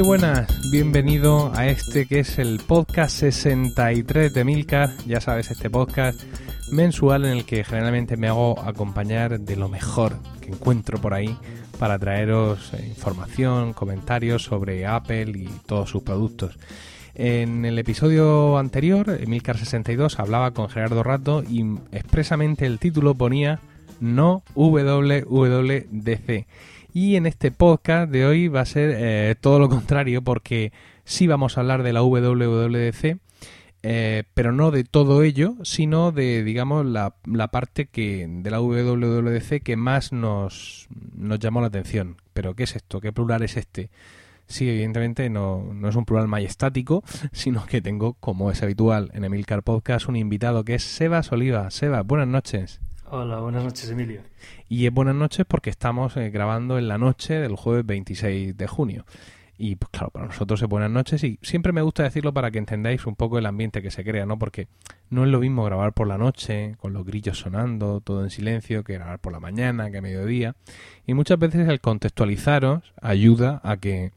Muy buenas, bienvenido a este que es el podcast 63 de Milcar. Ya sabes, este podcast mensual en el que generalmente me hago acompañar de lo mejor que encuentro por ahí para traeros eh, información, comentarios sobre Apple y todos sus productos. En el episodio anterior, Emilcar 62 hablaba con Gerardo Rato y expresamente el título ponía no WWDC. Y en este podcast de hoy va a ser eh, todo lo contrario porque sí vamos a hablar de la WWDC, eh, pero no de todo ello, sino de, digamos, la, la, parte que de la WWDC que más nos, nos llamó la atención. Pero ¿qué es esto? ¿Qué plural es este? Sí, evidentemente no, no, es un plural majestático, sino que tengo, como es habitual en Emilcar Podcast, un invitado que es Sebas Oliva. Sebas, buenas noches. Hola, buenas noches, Emilio. Y es buenas noches porque estamos eh, grabando en la noche del jueves 26 de junio. Y pues claro, para nosotros es buenas noches y siempre me gusta decirlo para que entendáis un poco el ambiente que se crea, ¿no? Porque no es lo mismo grabar por la noche, con los grillos sonando, todo en silencio, que grabar por la mañana, que a mediodía. Y muchas veces el contextualizaros ayuda a que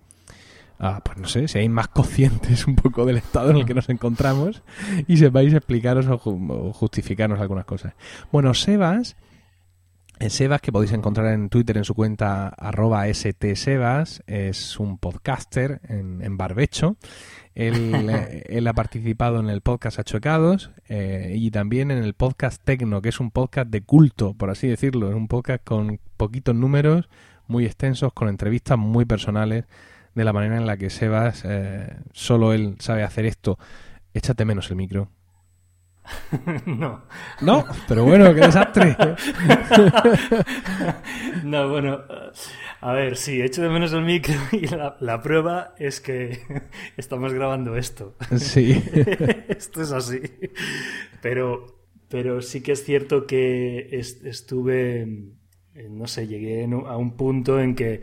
Ah, pues no sé, seáis más conscientes un poco del estado en el que nos encontramos y sepáis explicaros o, o justificarnos algunas cosas. Bueno, Sebas, el Sebas que podéis encontrar en Twitter en su cuenta arroba stsebas, es un podcaster en, en barbecho. Él, él, ha participado en el podcast Achuecados eh, y también en el podcast Tecno, que es un podcast de culto, por así decirlo. Es un podcast con poquitos números, muy extensos, con entrevistas muy personales de la manera en la que Sebas, eh, solo él sabe hacer esto. Échate menos el micro. no. No, pero bueno, qué desastre. no, bueno, a ver, sí, echo de menos el micro y la, la prueba es que estamos grabando esto. Sí. esto es así. Pero, pero sí que es cierto que est estuve, no sé, llegué a un punto en que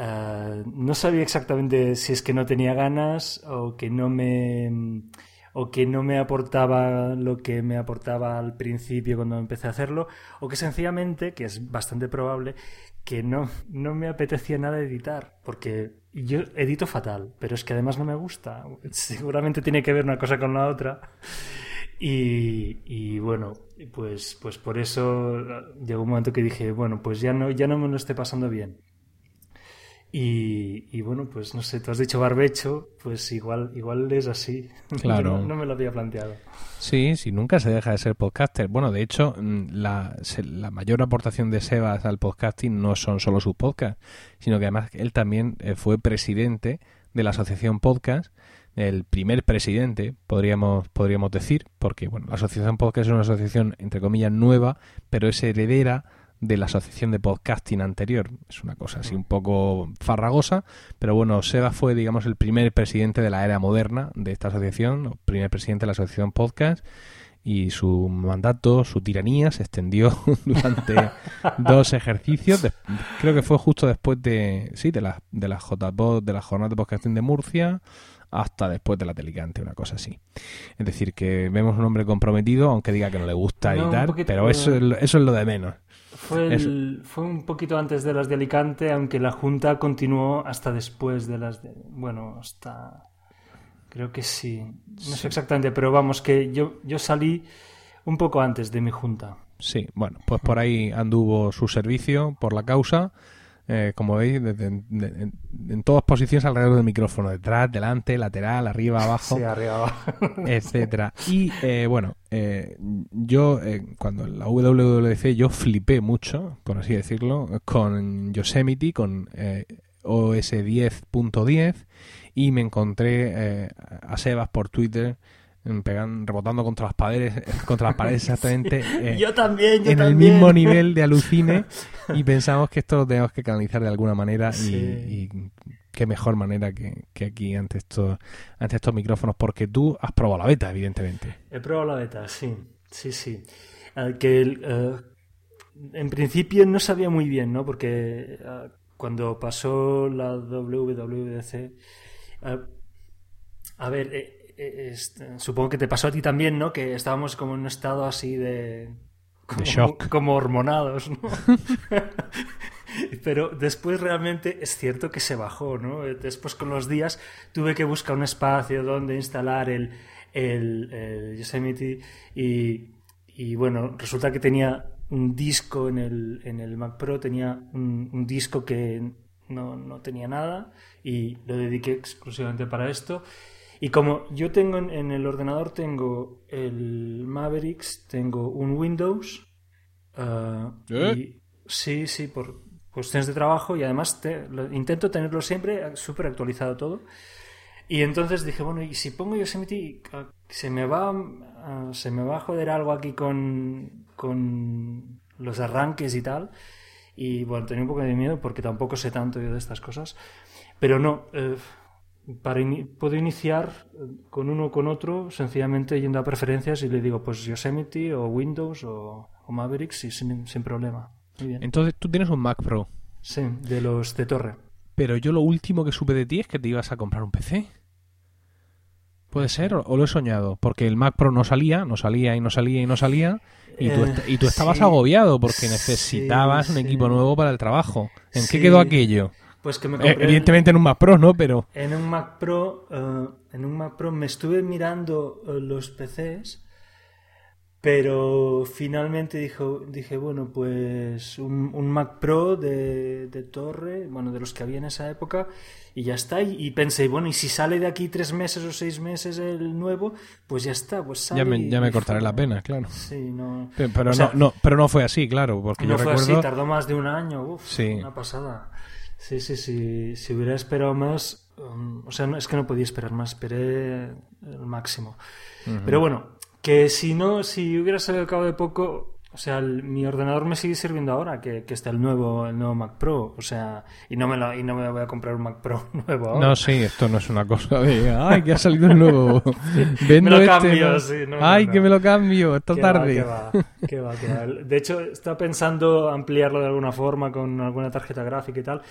Uh, no sabía exactamente si es que no tenía ganas o que no me o que no me aportaba lo que me aportaba al principio cuando empecé a hacerlo o que sencillamente, que es bastante probable, que no, no me apetecía nada editar porque yo edito fatal, pero es que además no me gusta. Seguramente tiene que ver una cosa con la otra. Y, y, bueno, pues, pues por eso llegó un momento que dije, bueno, pues ya no, ya no me lo esté pasando bien. Y, y, bueno, pues no sé, tú has dicho barbecho, pues igual, igual es así. Claro. no, no, me lo había planteado. Sí, sí, nunca se deja de ser podcaster. Bueno, de hecho, mm, la, la mayor aportación de Sebas al podcasting no son solo sus podcasts, sino que además él también eh, fue presidente de la asociación podcast, el primer presidente, podríamos, podríamos decir, porque bueno, la asociación podcast es una asociación, entre comillas, nueva, pero es heredera de la asociación de podcasting anterior. Es una cosa así un poco farragosa, pero bueno, Seba fue, digamos, el primer presidente de la era moderna de esta asociación, primer presidente de la asociación podcast, y su mandato, su tiranía se extendió durante dos ejercicios. De, creo que fue justo después de, sí, de la, de la JPod, de la jornada de podcasting de Murcia, hasta después de la Telicante, una cosa así. Es decir, que vemos un hombre comprometido, aunque diga que no le gusta editar, pero eso, eso es lo de menos. Fue, el- fue un poquito antes de las de Alicante, aunque la Junta continuó hasta después de las de... Bueno, hasta... Creo que sí. No sé exactamente, pero vamos, que yo, yo salí un poco antes de mi Junta. Sí, bueno, pues por ahí anduvo su servicio por la causa. Eh, como veis, de- de- de- en, todas posiciones alrededor del micrófono, detrás, delante, lateral, arriba, abajo. Sí, arriba abajo. etcétera. Y eh, bueno, eh, yo cuando en la WWDC yo flipé mucho, por así decirlo, con Yosemite, con OS 10.10 y me encontré a Sebas por Twitter pegan, rebotando contra las paredes, contra las paredes exactamente. eh, yo también, yo en el mismo nivel de alucine y pensamos que esto lo tenemos que canalizar de alguna manera y- Sí. y, qué mejor manera que, que aquí ante estos, ante estos micrófonos porque tú has probado la beta, evidentemente. He probado la beta, sí, sí, sí. Eh, que eh, en principio no sabía muy bien, ¿no? Porque eh, cuando pasó la WWDC, eh, a ver, eh, eh, este, supongo que te pasó a ti también, ¿no? Que estábamos como en un estado así de... Como, shock. como hormonados, ¿no? Pero después realmente es cierto que se bajó, ¿no? Después con los días tuve que buscar un espacio donde instalar el, el, Yosemite y, y, bueno, resulta que tenía un disco en el, en el Mac Pro, tenía un, disco que no, no, tenía nada y lo dediqué exclusivamente para esto. Y como yo tengo en, el ordenador, tengo el Mavericks, tengo un Windows. Ah, ¿Eh? sí, sí, por cuestiones de trabajo y además intento tenerlo siempre súper actualizado todo. Y entonces dije, bueno, y si pongo Yosemite, se me va, ah, se me va a joder algo aquí con, con los arranques y tal. Y bueno, tenía un poco de miedo porque tampoco sé tanto yo de estas cosas. Pero no, eh, para puedo iniciar eh, con uno o con otro, sencillamente yendo a preferencias y le digo, pues Yosemite o Windows o, Mavericks y sin, sin problema. Entonces tú tienes un Mac Pro. Sí, de los de torre. Pero yo lo último que supe de ti es que te ibas a comprar un PC. ¿Puede ser? ¿O lo he soñado? Porque el Mac Pro no salía, no salía y no salía y no salía. Y tú, eh, y tú estabas agobiado porque necesitabas un equipo nuevo para el trabajo. ¿En qué quedó aquello? Pues que me eh, compré evidentemente en un Mac Pro, ¿no? Pero en un Mac Pro, eh, en un Mac Pro me estuve mirando los PCs pero finalmente dijo, dije, bueno, pues un, Mac Pro de, torre, bueno, de los que había en esa época, y ya está. Y, pensé, bueno, y si sale de aquí tres meses o seis meses el nuevo, pues ya está, pues sale Ya me, ya me cortaré la pena, claro. Sí, no... Pero, no, no, pero no fue así, claro, porque no yo fue así, tardó más de un año, uf, sí. una pasada. Sí, sí, sí, si hubiera esperado más, um, o sea, es que no podía esperar más, esperé el máximo. Pero bueno, que si no, si hubiera salido al cabo de poco, o sea, mi ordenador me sigue sirviendo ahora, que, que, está el nuevo, el nuevo Mac Pro. O sea, y no, me lo, y no me voy a comprar un Mac Pro nuevo ahora. No, sí, esto no es una cosa de, ay, que ha salido el nuevo. Vendo me lo este, cambio, sí. ay, que me lo cambio, esta tarde. Va, va, va, De hecho, está pensando ampliarlo de alguna forma con alguna tarjeta gráfica y tal.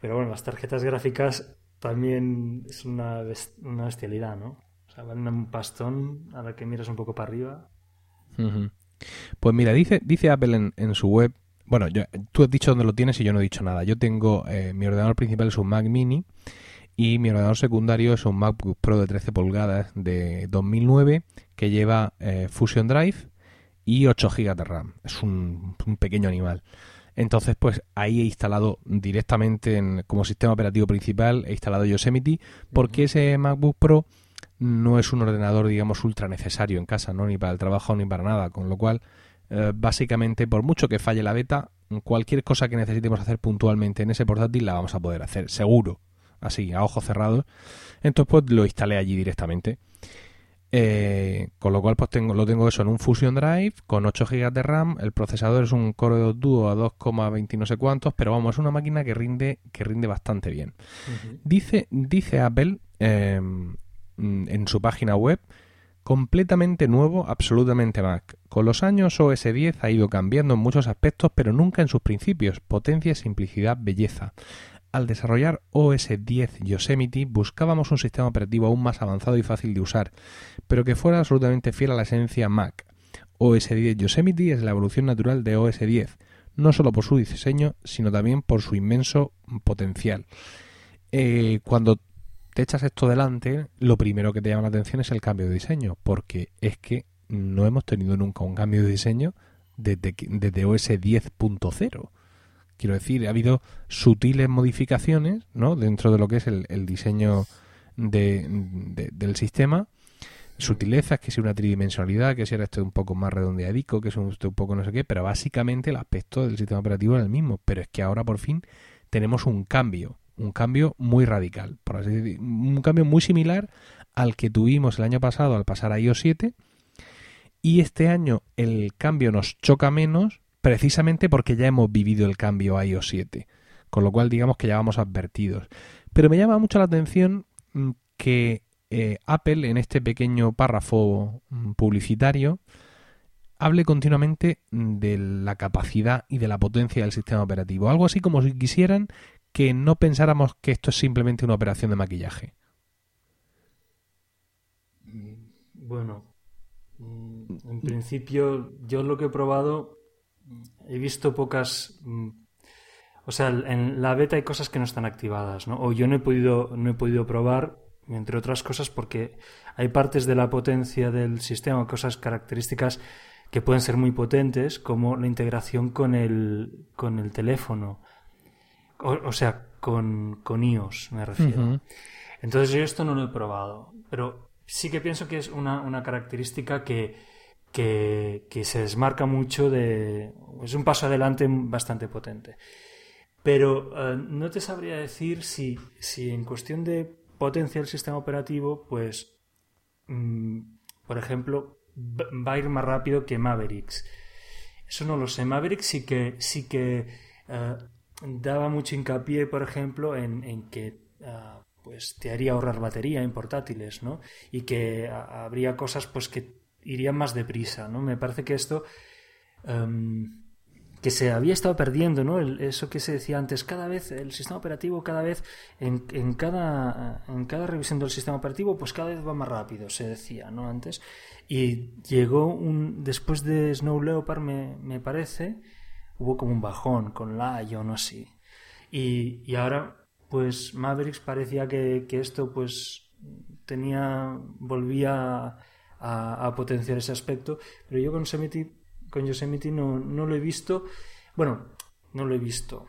Pero bueno, las tarjetas gráficas también es una, una bestialidad, ¿no? van un pastón a la que miras un poco para arriba. Pues mira, dice, dice Apple en, su web. Bueno, yo, tú has dicho dónde lo tienes y yo no he dicho nada. Yo tengo. Eh, mi ordenador principal es un Mac Mini y mi ordenador secundario es un MacBook Pro de 13 pulgadas de 2009 que lleva eh, Fusion Drive y 8 GB de RAM. Es un, pequeño animal. Entonces, pues ahí he instalado directamente en, como sistema operativo principal, he instalado Yosemite, porque ese MacBook Pro no es un ordenador, digamos, ultra necesario en casa, ¿no? Ni para el trabajo ni para nada. Con lo cual, eh, básicamente, por mucho que falle la beta, cualquier cosa que necesitemos hacer puntualmente en ese portátil la vamos a poder hacer, seguro. Así, a ojos cerrados. Entonces, pues lo instalé allí directamente. Eh, con lo cual, pues tengo, lo tengo eso en un Fusion Drive con 8 GB de RAM. El procesador es un Core 2 Duo a 2,20 no sé cuántos, pero vamos, es una máquina que rinde, que rinde bastante bien. Dice, dice Apple Mm, en su página web completamente nuevo, absolutamente Mac. Con los años OS 10 ha ido cambiando en muchos aspectos, pero nunca en sus principios, potencia, simplicidad, belleza. Al desarrollar OS 10 Yosemite buscábamos un sistema operativo aún más avanzado y fácil de usar, pero que fuera absolutamente fiel a la esencia Mac. OS 10 Yosemite es la evolución natural de OS 10, no solo por su diseño, sino también por su inmenso potencial. Eh, cuando te echas esto delante, lo primero que te llama la atención es el cambio de diseño, porque es que no hemos tenido nunca un cambio de diseño desde, desde OS 10.0. Quiero decir, ha habido sutiles modificaciones ¿no? dentro de lo que es el, diseño del sistema. Sutilezas, que sea una tridimensionalidad, que sea esto un poco más redondeadico, que sea un poco no sé qué, pero básicamente el aspecto del sistema operativo es el mismo. Pero es que ahora por fin tenemos un cambio un cambio muy radical, por así decir, un cambio muy similar al que tuvimos el año pasado al pasar a iOS 7 y este año el cambio nos choca menos precisamente porque ya hemos vivido el cambio a iOS 7, con lo cual digamos que ya vamos advertidos. Pero me llama mucho la atención mm, que eh, Apple en este pequeño párrafo mm, publicitario hable continuamente de la capacidad y de la potencia del sistema operativo. Algo así como si quisieran que no pensáramos que esto es simplemente una operación de maquillaje. Bueno, mm, en principio yo lo que he probado he visto pocas... Mm, o sea, en la beta hay cosas que no están activadas, ¿no? O yo no he podido, no he podido probar, entre otras cosas, porque hay partes de la potencia del sistema, cosas características que pueden ser muy potentes, como la integración con el, con el teléfono. O, sea, con, con, iOS, me refiero. Entonces yo esto no lo he probado, pero sí que pienso que es una, una característica que, que, que, se desmarca mucho de... Es un paso adelante bastante potente. Pero eh, no te sabría decir si, si en cuestión de potencia del sistema operativo, pues, mm, por ejemplo, va a ir más rápido que Mavericks. Eso no lo sé. Mavericks sí que, sí que eh, daba mucho hincapié, por ejemplo, en, que eh, pues te haría ahorrar batería en portátiles, ¿no? Y que habría cosas pues que irían más deprisa, ¿no? Me parece que esto em, que se había estado perdiendo, ¿no? eso que se decía antes, cada vez el sistema operativo, cada vez en, en, cada, en cada revisión del sistema operativo, pues cada vez va más rápido, se decía, ¿no? Antes. Y llegó un, después de Snow Leopard, me, me parece, hubo como un bajón con Lion o así. Y, y ahora, pues Mavericks parecía que, que esto, pues tenía, volvía a, a, potenciar ese aspecto, pero yo con Yosemite con Yosemite no, no lo he visto. Bueno, no lo he visto.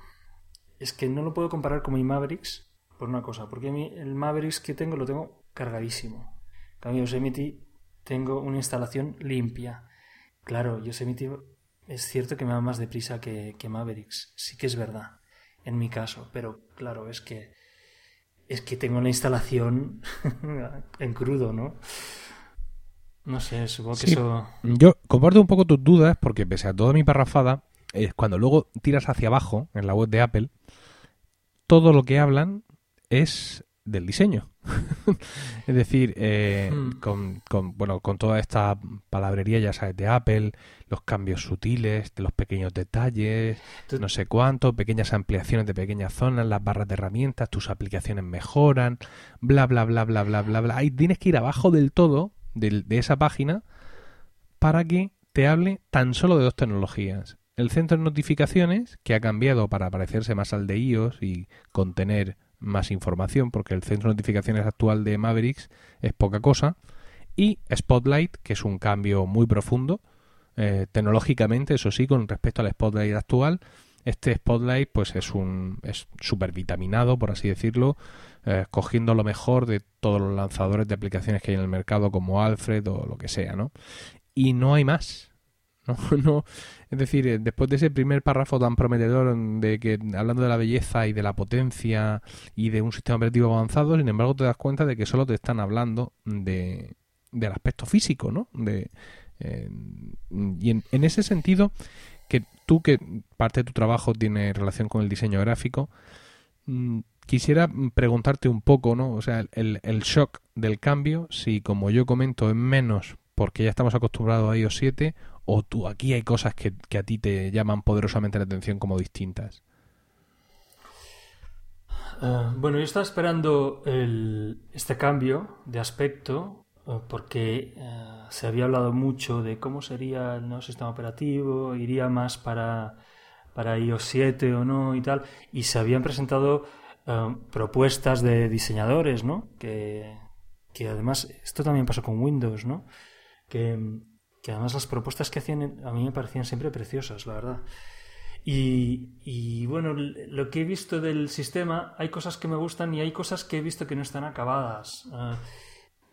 Es que no lo puedo comparar con mi Mavericks por una cosa, porque el Mavericks que tengo lo tengo cargadísimo. En cambio, Yosemite tengo una instalación limpia. Claro, Yosemite es cierto que me va más deprisa que, que Mavericks. Sí que es verdad, en mi caso. Pero claro, es que es que tengo la instalación en crudo, ¿no? No sé, supongo que eso. Yo comparto un poco tus dudas porque, pese a toda mi parrafada, es cuando luego tiras hacia abajo en la web de Apple, todo lo que hablan es del diseño. es decir, eh, hmm. con, con, bueno, con toda esta palabrería, ya sabes, de Apple, los cambios sutiles, de los pequeños detalles, no sé cuánto, pequeñas ampliaciones de pequeñas zonas, las barras de herramientas, tus aplicaciones mejoran, bla, bla, bla, bla, bla, bla, bla. Ahí tienes que ir abajo del todo de, esa página para que te hable tan solo de dos tecnologías. El centro de notificaciones, que ha cambiado para parecerse más al de iOS y contener más información, porque el centro de notificaciones actual de Mavericks es poca cosa. Y Spotlight, que es un cambio muy profundo, eh, tecnológicamente, eso sí, con respecto al Spotlight actual. Este Spotlight, pues es un es súper vitaminado, por así decirlo, eh, cogiendo lo mejor de todos los lanzadores de aplicaciones que hay en el mercado, como Alfred o lo que sea, ¿no? Y no hay más. No, es decir, eh, después de ese primer párrafo tan prometedor de que hablando de la belleza y de la potencia y de un sistema operativo avanzado, sin embargo te das cuenta de que solo te están hablando de, del aspecto físico, ¿no? De, eh, y en, en, ese sentido, que tú que parte de tu trabajo tiene relación con el diseño gráfico, mm, quisiera preguntarte un poco, ¿no? O sea, el, el, shock del cambio, si como yo comento es menos porque ya estamos acostumbrados a iOS 7 o tú aquí hay cosas que, a ti te llaman poderosamente la atención como distintas. Eh, bueno, yo estaba esperando este cambio de aspecto eh, porque eh, se había hablado mucho de cómo sería el nuevo sistema operativo, iría más para, para iOS 7 o no y tal, y se habían presentado Um, propuestas de diseñadores, ¿no? Que, que, además, esto también pasa con Windows, ¿no? Que, que, además las propuestas que hacían a mí me parecían siempre preciosas, la verdad. Y, y, bueno, lo que he visto del sistema, hay cosas que me gustan y hay cosas que he visto que no están acabadas. Uh,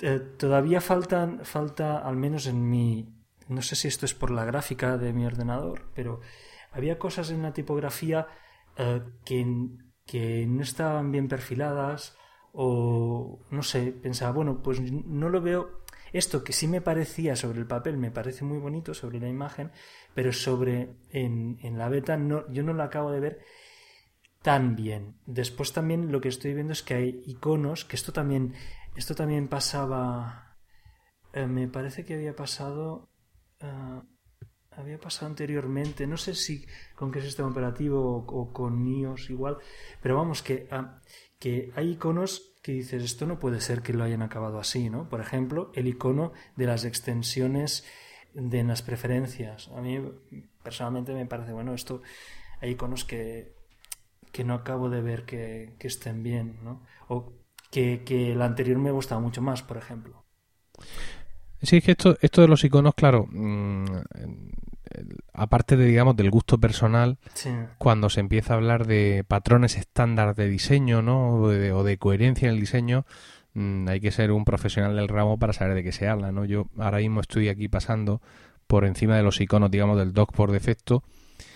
eh, todavía faltan, falta, al menos en mi, no sé si esto es por la gráfica de mi ordenador, pero había cosas en la tipografía uh, que que no estaban bien perfiladas o no sé, pensaba, bueno, pues no lo veo esto que sí me parecía sobre el papel, me parece muy bonito sobre la imagen, pero sobre en, en la beta no, yo no lo acabo de ver tan bien. Después también lo que estoy viendo es que hay iconos, que esto también, esto también pasaba, eh, me parece que había pasado, eh, había pasado anteriormente, no sé si con qué sistema operativo o, con iOS igual, pero vamos, que, ah, que hay iconos que dices, esto no puede ser que lo hayan acabado así, ¿no? Por ejemplo, el icono de las extensiones de las preferencias. A mí personalmente me parece, bueno, esto hay iconos que, que no acabo de ver que, estén bien, ¿no? O que, que el anterior me gustaba mucho más, por ejemplo. Sí, es que esto, esto de los iconos, claro, mm, aparte de, digamos, del gusto personal, cuando se empieza a hablar de patrones estándar de diseño, ¿no? O de, coherencia en el diseño, mm, hay que ser un profesional del ramo para saber de qué se habla, ¿no? Yo ahora mismo estoy aquí pasando por encima de los iconos, digamos, del doc por defecto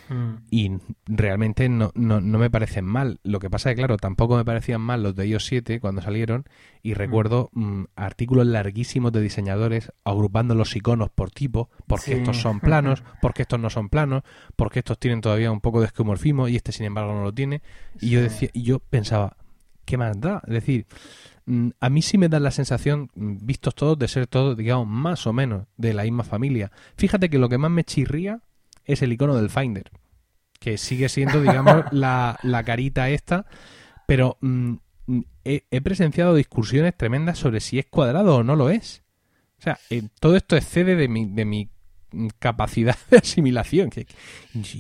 Mm. Y realmente no, no, no, me parecen mal. Lo que pasa es que, claro, tampoco me parecían mal los de iOS 7 cuando salieron. Y mm. recuerdo mm, artículos larguísimos de diseñadores agrupando los iconos por tipo, porque estos son planos, porque estos no son planos, porque estos tienen todavía un poco de esquemorfismo y este, sin embargo, no lo tiene. Y yo decía, y yo pensaba, ¿qué más da? Es decir, a mí sí me da la sensación, vistos todos, de ser todos, digamos, más o menos de la misma familia. Fíjate que lo que más me chirría es el icono del Finder, que sigue siendo, digamos, la, la, carita esta, pero mm, he, presenciado discusiones tremendas sobre si es cuadrado o no lo es. O sea, eh, todo esto excede de mi, de mi capacidad de asimilación. Que,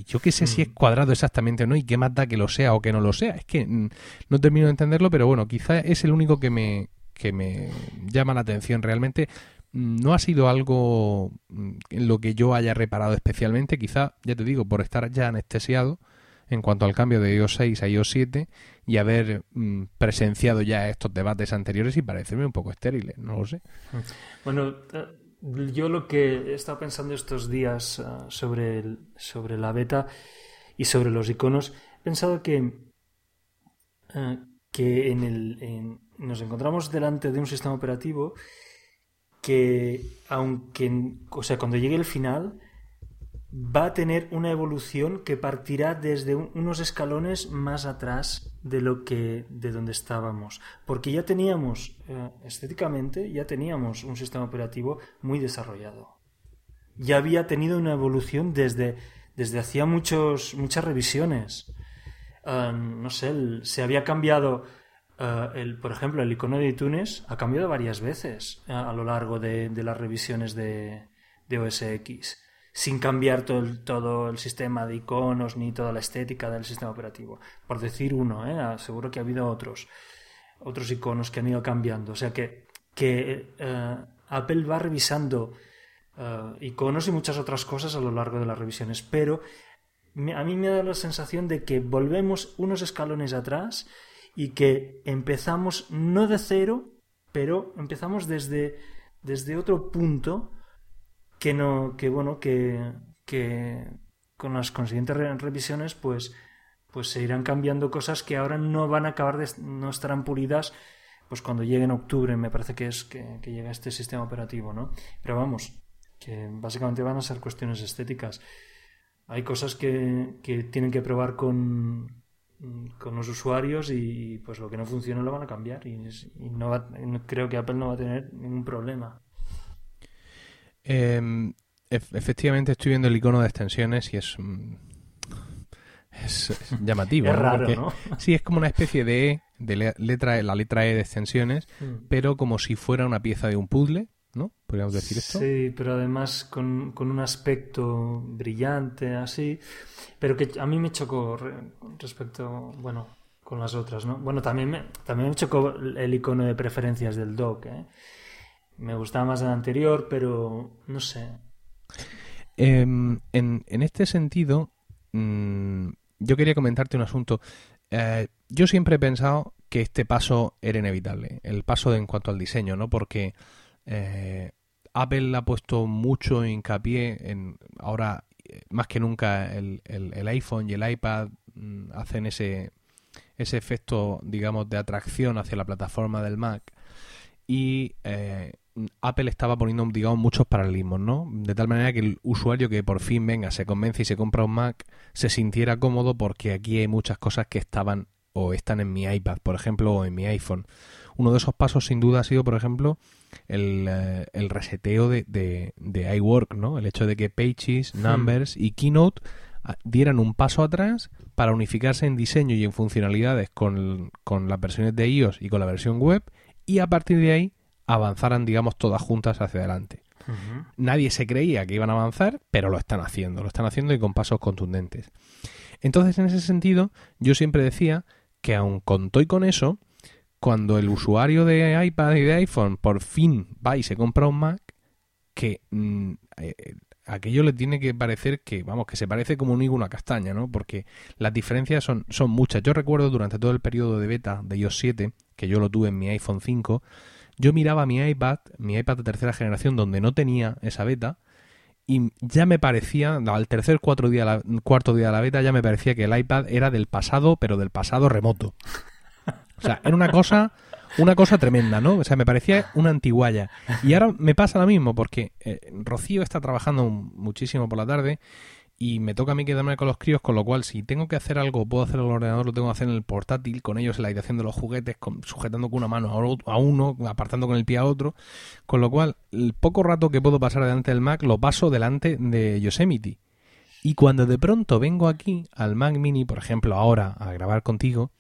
yo qué sé si es mm. cuadrado exactamente o no y qué más da que lo sea o que no lo sea. Es que mm, no termino de entenderlo, pero bueno, quizá es el único que me, que me llama la atención realmente no ha sido algo mm, en lo que yo haya reparado especialmente, quizá, ya te digo, por estar ya anestesiado en cuanto al cambio de iOS 6 a iOS 7 y haber mm, presenciado ya estos debates anteriores y parecerme un poco estériles, no lo sé. Bueno, eh, yo lo que he estado pensando estos días eh, sobre, sobre la beta y sobre los iconos, he pensado que, eh, que en el, nos encontramos delante de un sistema operativo que aunque, o sea, cuando llegue el final, va a tener una evolución que partirá desde unos escalones más atrás de lo que de donde estábamos. Porque ya teníamos eh, estéticamente ya teníamos un sistema operativo muy desarrollado. Ya había tenido una evolución desde desde hacía muchos muchas revisiones. Ah, no sé se había cambiado eh, el, por ejemplo, el icono de iTunes ha cambiado varias veces eh, a lo largo de, las revisiones de, de, OS X, sin cambiar todo el, todo el sistema de iconos ni toda la estética del sistema operativo. Por decir uno, ¿eh? seguro que ha habido otros, otros iconos que han ido cambiando. O sea que, que Apple va revisando iconos y muchas otras cosas a lo largo de las revisiones, pero a mí me da la sensación de que volvemos unos escalones atrás y que empezamos no de cero, pero empezamos desde, desde otro punto que no, que bueno, que, que con las consiguientes revisiones, pues, pues se irán cambiando cosas que ahora no van a acabar de, no estarán pulidas pues cuando llegue en octubre me parece que es que, que llega este sistema operativo, ¿no? Pero vamos, que básicamente van a ser cuestiones estéticas. Hay cosas que, que tienen que probar con, con los usuarios y pues lo que no funciona lo van a cambiar y, no creo que Apple no va a tener ningún problema. Em, efectivamente estoy viendo el icono de extensiones y es, mm, es, llamativo. es raro, ¿no? Sí, es como una especie de, e, de letra, la letra E de extensiones, mm. pero como si fuera una pieza de un puzzle ¿no? Podríamos decir esto. Sí, pero además con, un aspecto brillante, así, pero que a mí me chocó respecto, bueno, con las otras, ¿no? Bueno, también me, también me chocó el icono de preferencias del dock, ¿eh? Me gustaba más el anterior, pero no sé. Em, en, en, este sentido, mm, yo quería comentarte un asunto. Eh, yo siempre he pensado que este paso era inevitable, el paso en cuanto al diseño, ¿no? Porque eh, Apple ha puesto mucho hincapié en ahora eh, más que nunca el, iPhone y el iPad mm, hacen ese, ese efecto, digamos, de atracción hacia la plataforma del Mac y eh, Apple estaba poniendo, digamos, muchos paralelismos, ¿no? De tal manera que el usuario que por fin venga, se convence y se compra un Mac, se sintiera cómodo porque aquí hay muchas cosas que estaban o están en mi iPad, por ejemplo, o en mi iPhone. Uno de esos pasos, sin duda, ha sido, por ejemplo, el, eh, el reseteo de, de, iWork, ¿no? El hecho de que Pages, hmm. Numbers y Keynote ah, dieran un paso atrás para unificarse en diseño y en funcionalidades con, con las versiones de iOS y con la versión web y a partir de ahí avanzaran, digamos, todas juntas hacia adelante. Nadie se creía que iban a avanzar, pero lo están haciendo, lo están haciendo y con pasos contundentes. Entonces, en ese sentido, yo siempre decía que aun con todo y con eso, cuando el usuario de iPad y de iPhone por fin va y se compra un Mac, que mm, eh, aquello le tiene que parecer que, vamos, que se parece como un higo una castaña, ¿no? Porque las diferencias son, son muchas. Yo recuerdo durante todo el periodo de beta de iOS 7, que yo lo tuve en mi iPhone 5, yo miraba mi iPad, mi iPad de tercera generación, donde no tenía esa beta, y ya me parecía, al tercer cuatro día, cuarto día de la beta, ya me parecía que el iPad era del pasado, pero del pasado remoto. O sea, era una cosa una cosa tremenda, ¿no? O sea, me parecía una antiguaya. Y ahora me pasa lo mismo, porque eh, Rocío está trabajando muchísimo por la tarde y me toca a mí quedarme con los críos, con lo cual si tengo que hacer algo, puedo hacer en el ordenador, lo tengo que hacer en el portátil, con ellos en la habitación de los juguetes, sujetando con una mano a uno, apartando con el pie a otro, con lo cual el poco rato que puedo pasar delante del Mac lo paso delante de Yosemite. Y cuando de pronto vengo aquí al Mac Mini, por ejemplo, ahora a grabar contigo,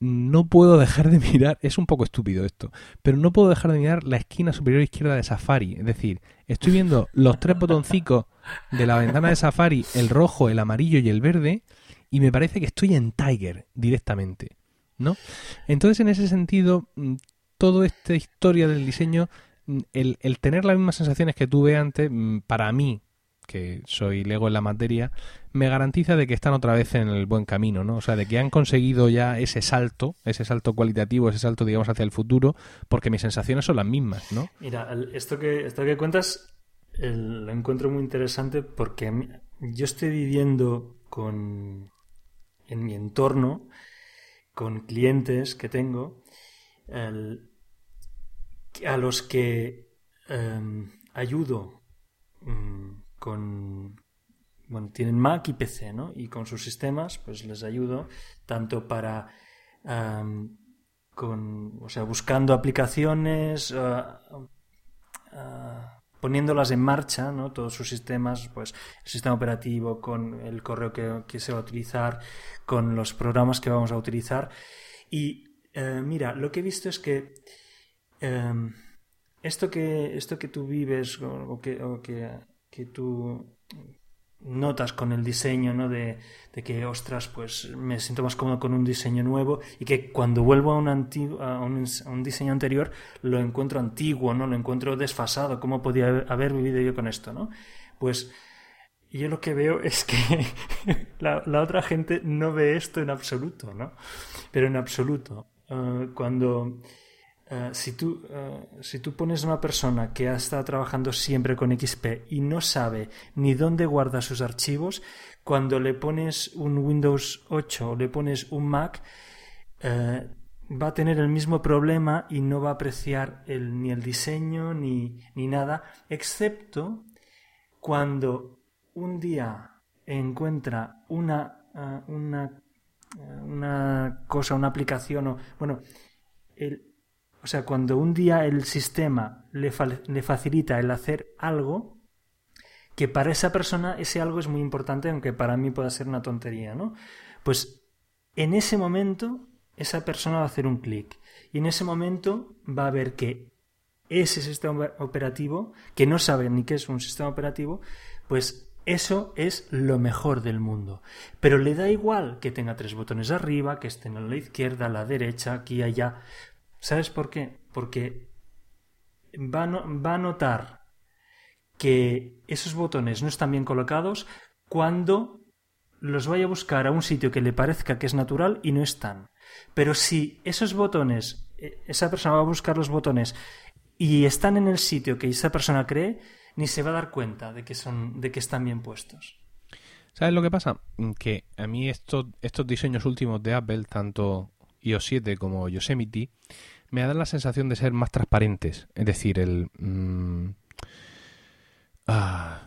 no puedo dejar de mirar, es un poco estúpido esto, pero no puedo dejar de mirar la esquina superior izquierda de Safari. Es decir, estoy viendo los tres botoncicos de la ventana de Safari, el rojo, el amarillo y el verde, y me parece que estoy en Tiger directamente, ¿no? Entonces, en ese sentido, mm, toda esta historia del diseño, mm, el, el tener las mismas sensaciones que tuve antes, mm, para mí, que soy lego en la materia, me garantiza de que están otra vez en el buen camino, ¿no? O sea, de que han conseguido ya ese salto, ese salto cualitativo, ese salto, digamos, hacia el futuro, porque mis sensaciones son las mismas, ¿no? Mira, esto que, esto que cuentas lo encuentro muy interesante porque yo estoy viviendo con en mi entorno con clientes que tengo a los que em, ayudo mm, con, bueno, tienen Mac y PC, ¿no? Y con sus sistemas, pues les ayudo tanto para, con, o sea, buscando aplicaciones, ah, ah, poniéndolas en marcha, ¿no? Todos sus sistemas, pues el sistema operativo, con el correo que, se va a utilizar, con los programas que vamos a utilizar. Y eh, mira, lo que he visto es que em, esto que esto que tú vives que, o que que tú notas con el diseño, ¿no? De, que, ostras, pues me siento más cómodo con un diseño nuevo y que cuando vuelvo a un, antiguo, a un, diseño anterior lo encuentro antiguo, ¿no? Lo encuentro desfasado. ¿Cómo podía haber vivido yo con esto, no? Pues yo lo que veo es que la, otra gente no ve esto en absoluto, ¿no? Pero en absoluto. Eh, cuando eh, si, tú, uh, si tú pones una persona que ha estado trabajando siempre con XP y no sabe ni dónde guarda sus archivos, cuando le pones un Windows 8 o le pones un Mac, uh, va a tener el mismo problema y no va a apreciar el, ni el diseño ni, ni nada, excepto cuando un día encuentra una, una, una cosa, una aplicación o, bueno, el, o sea, cuando un día el sistema le, facilita el hacer algo, que para esa persona ese algo es muy importante, aunque para mí pueda ser una tontería, ¿no? Pues en ese momento esa persona va a hacer un clic y en ese momento va a ver que ese sistema operativo, que no sabe ni qué es un sistema operativo, pues eso es lo mejor del mundo. Pero le da igual que tenga tres botones arriba, que estén a la izquierda, a la derecha, aquí, allá. ¿Sabes por qué? Porque va a, notar que esos botones no están bien colocados cuando los vaya a buscar a un sitio que le parezca que es natural y no están. Pero si esos botones, e, esa persona va a buscar los botones y están en el sitio que esa persona cree, ni se va a dar cuenta de que son, de que están bien puestos. ¿Sabes lo que pasa? Que a mí estos, estos diseños últimos de Apple, tanto iOS 7 como Yosemite, me da la sensación de ser más transparentes. Es decir, el... Mm, ah,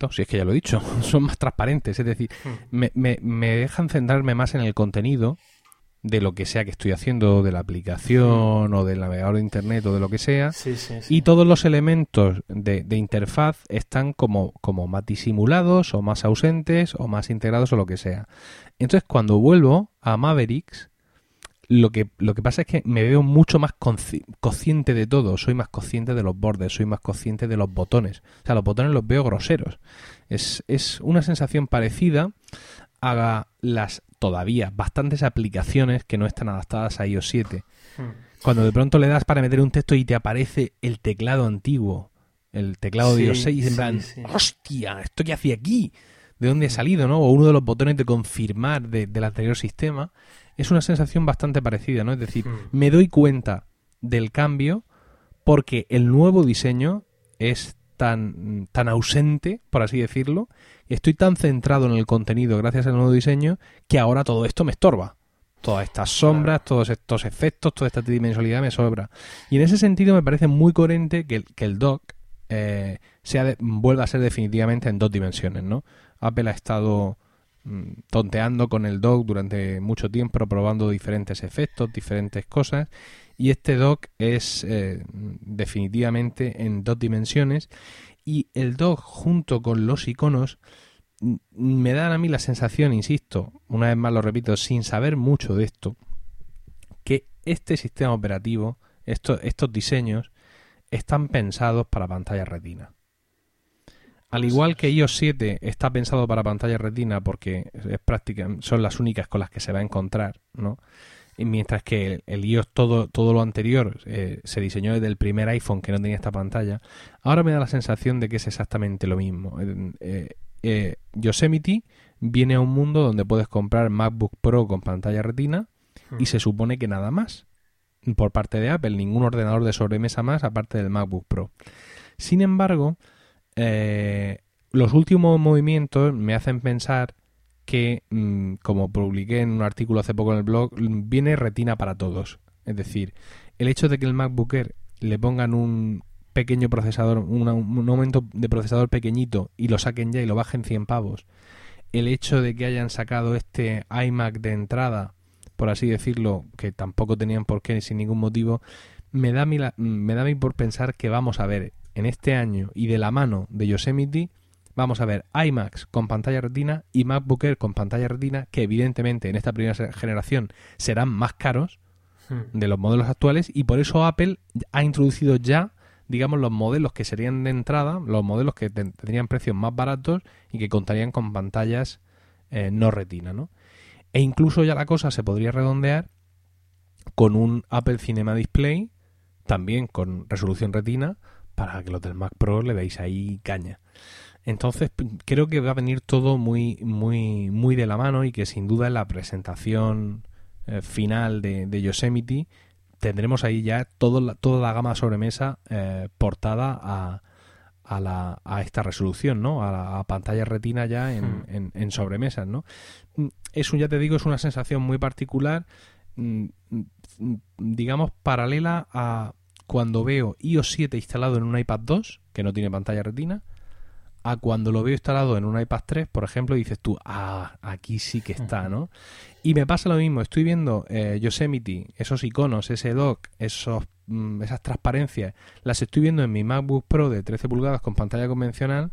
no, si es que ya lo he dicho, son más transparentes. Es decir, hmm. me, me, me, dejan centrarme más en el contenido de lo que sea que estoy haciendo, de la aplicación hmm. o del navegador de internet o de lo que sea. Y todos los elementos de, de, interfaz están como, como más disimulados o más ausentes o más integrados o lo que sea. Entonces, cuando vuelvo a Mavericks, lo que, lo que pasa es que me veo mucho más consciente de todo, soy más consciente de los bordes, soy más consciente de los botones. O sea, los botones los veo groseros. Es, es una sensación parecida haga las todavía bastantes aplicaciones que no están adaptadas a iOS 7. Hmm. Cuando de pronto le das para meter un texto y te aparece el teclado antiguo, el teclado de iOS 6, y en plan, hostia, ¿esto qué hacía aquí? ¿De dónde he salido? ¿no? O uno de los botones de confirmar del anterior sistema. Es una sensación bastante parecida, ¿no? Es decir, hmm. me doy cuenta del cambio porque el nuevo diseño es tan, tan ausente, por así decirlo, y estoy tan centrado en el contenido gracias al nuevo diseño que ahora todo esto me estorba. Todas estas sombras, todos estos efectos, toda esta tridimensionalidad me sobra. Y en ese sentido me parece muy coherente que, que el dock eh, sea vuelva a ser definitivamente en dos dimensiones, ¿no? Apple ha estado tonteando con el dock durante mucho tiempo, probando diferentes efectos, diferentes cosas, y este dock es eh, definitivamente en dos dimensiones y el dock junto con los iconos me dan a mí la sensación, insisto, una vez más lo repito, sin saber mucho de esto, que este sistema operativo, estos diseños, están pensados para pantalla retina. Al igual que iOS 7 está pensado para pantalla retina porque es práctica, son las únicas con las que se va a encontrar, ¿no? mientras que el, iOS todo, todo lo anterior eh, se diseñó desde el primer iPhone que no tenía esta pantalla, ahora me da la sensación de que es exactamente lo mismo. Eh, eh, Yosemite viene a un mundo donde puedes comprar MacBook Pro con pantalla retina y se supone que nada más por parte de Apple, ningún ordenador de sobremesa más aparte del MacBook Pro. Sin embargo, los últimos movimientos me hacen pensar que, mm, como publiqué en un artículo hace poco en el blog, viene retina para todos. Es decir, el hecho de que el MacBook Air le pongan un pequeño procesador, un, aumento de procesador pequeñito y lo saquen ya y lo bajen 100 pavos, el hecho de que hayan sacado este iMac de entrada, por así decirlo, que tampoco tenían por qué sin ningún motivo, me da, me da a mí por pensar que vamos a ver en este año y de la mano de Yosemite vamos a ver iMacs con pantalla retina y MacBook Air con pantalla retina, que evidentemente en esta primera generación serán más caros hmm. de los modelos actuales y por eso Apple ha introducido ya digamos los modelos que serían de entrada, los modelos que tendrían precios más baratos y que contarían con pantallas eh, no retina, ¿no? E incluso ya la cosa se podría redondear con un Apple Cinema Display también con resolución retina para que los del Mac Pro le veis ahí caña. Entonces creo que va a venir todo muy, muy, muy de la mano y que sin duda en la presentación eh, final de, Yosemite tendremos ahí ya todo la, toda la gama sobremesa eh, portada a, a, la, a esta resolución, ¿no? A, la, pantalla retina ya en, hmm. en, en, sobremesas, ¿no? Mm, es un, ya te digo, es una sensación muy particular, mm, mm, digamos, paralela a cuando veo iOS 7 instalado en un iPad 2, que no tiene pantalla retina, a cuando lo veo instalado en un iPad 3, por ejemplo, dices tú, ah, aquí sí que está, ¿no? Y me pasa lo mismo, estoy viendo eh, Yosemite, esos iconos, ese dock, esos, mm, esas transparencias, las estoy viendo en mi MacBook Pro de 13 pulgadas con pantalla convencional.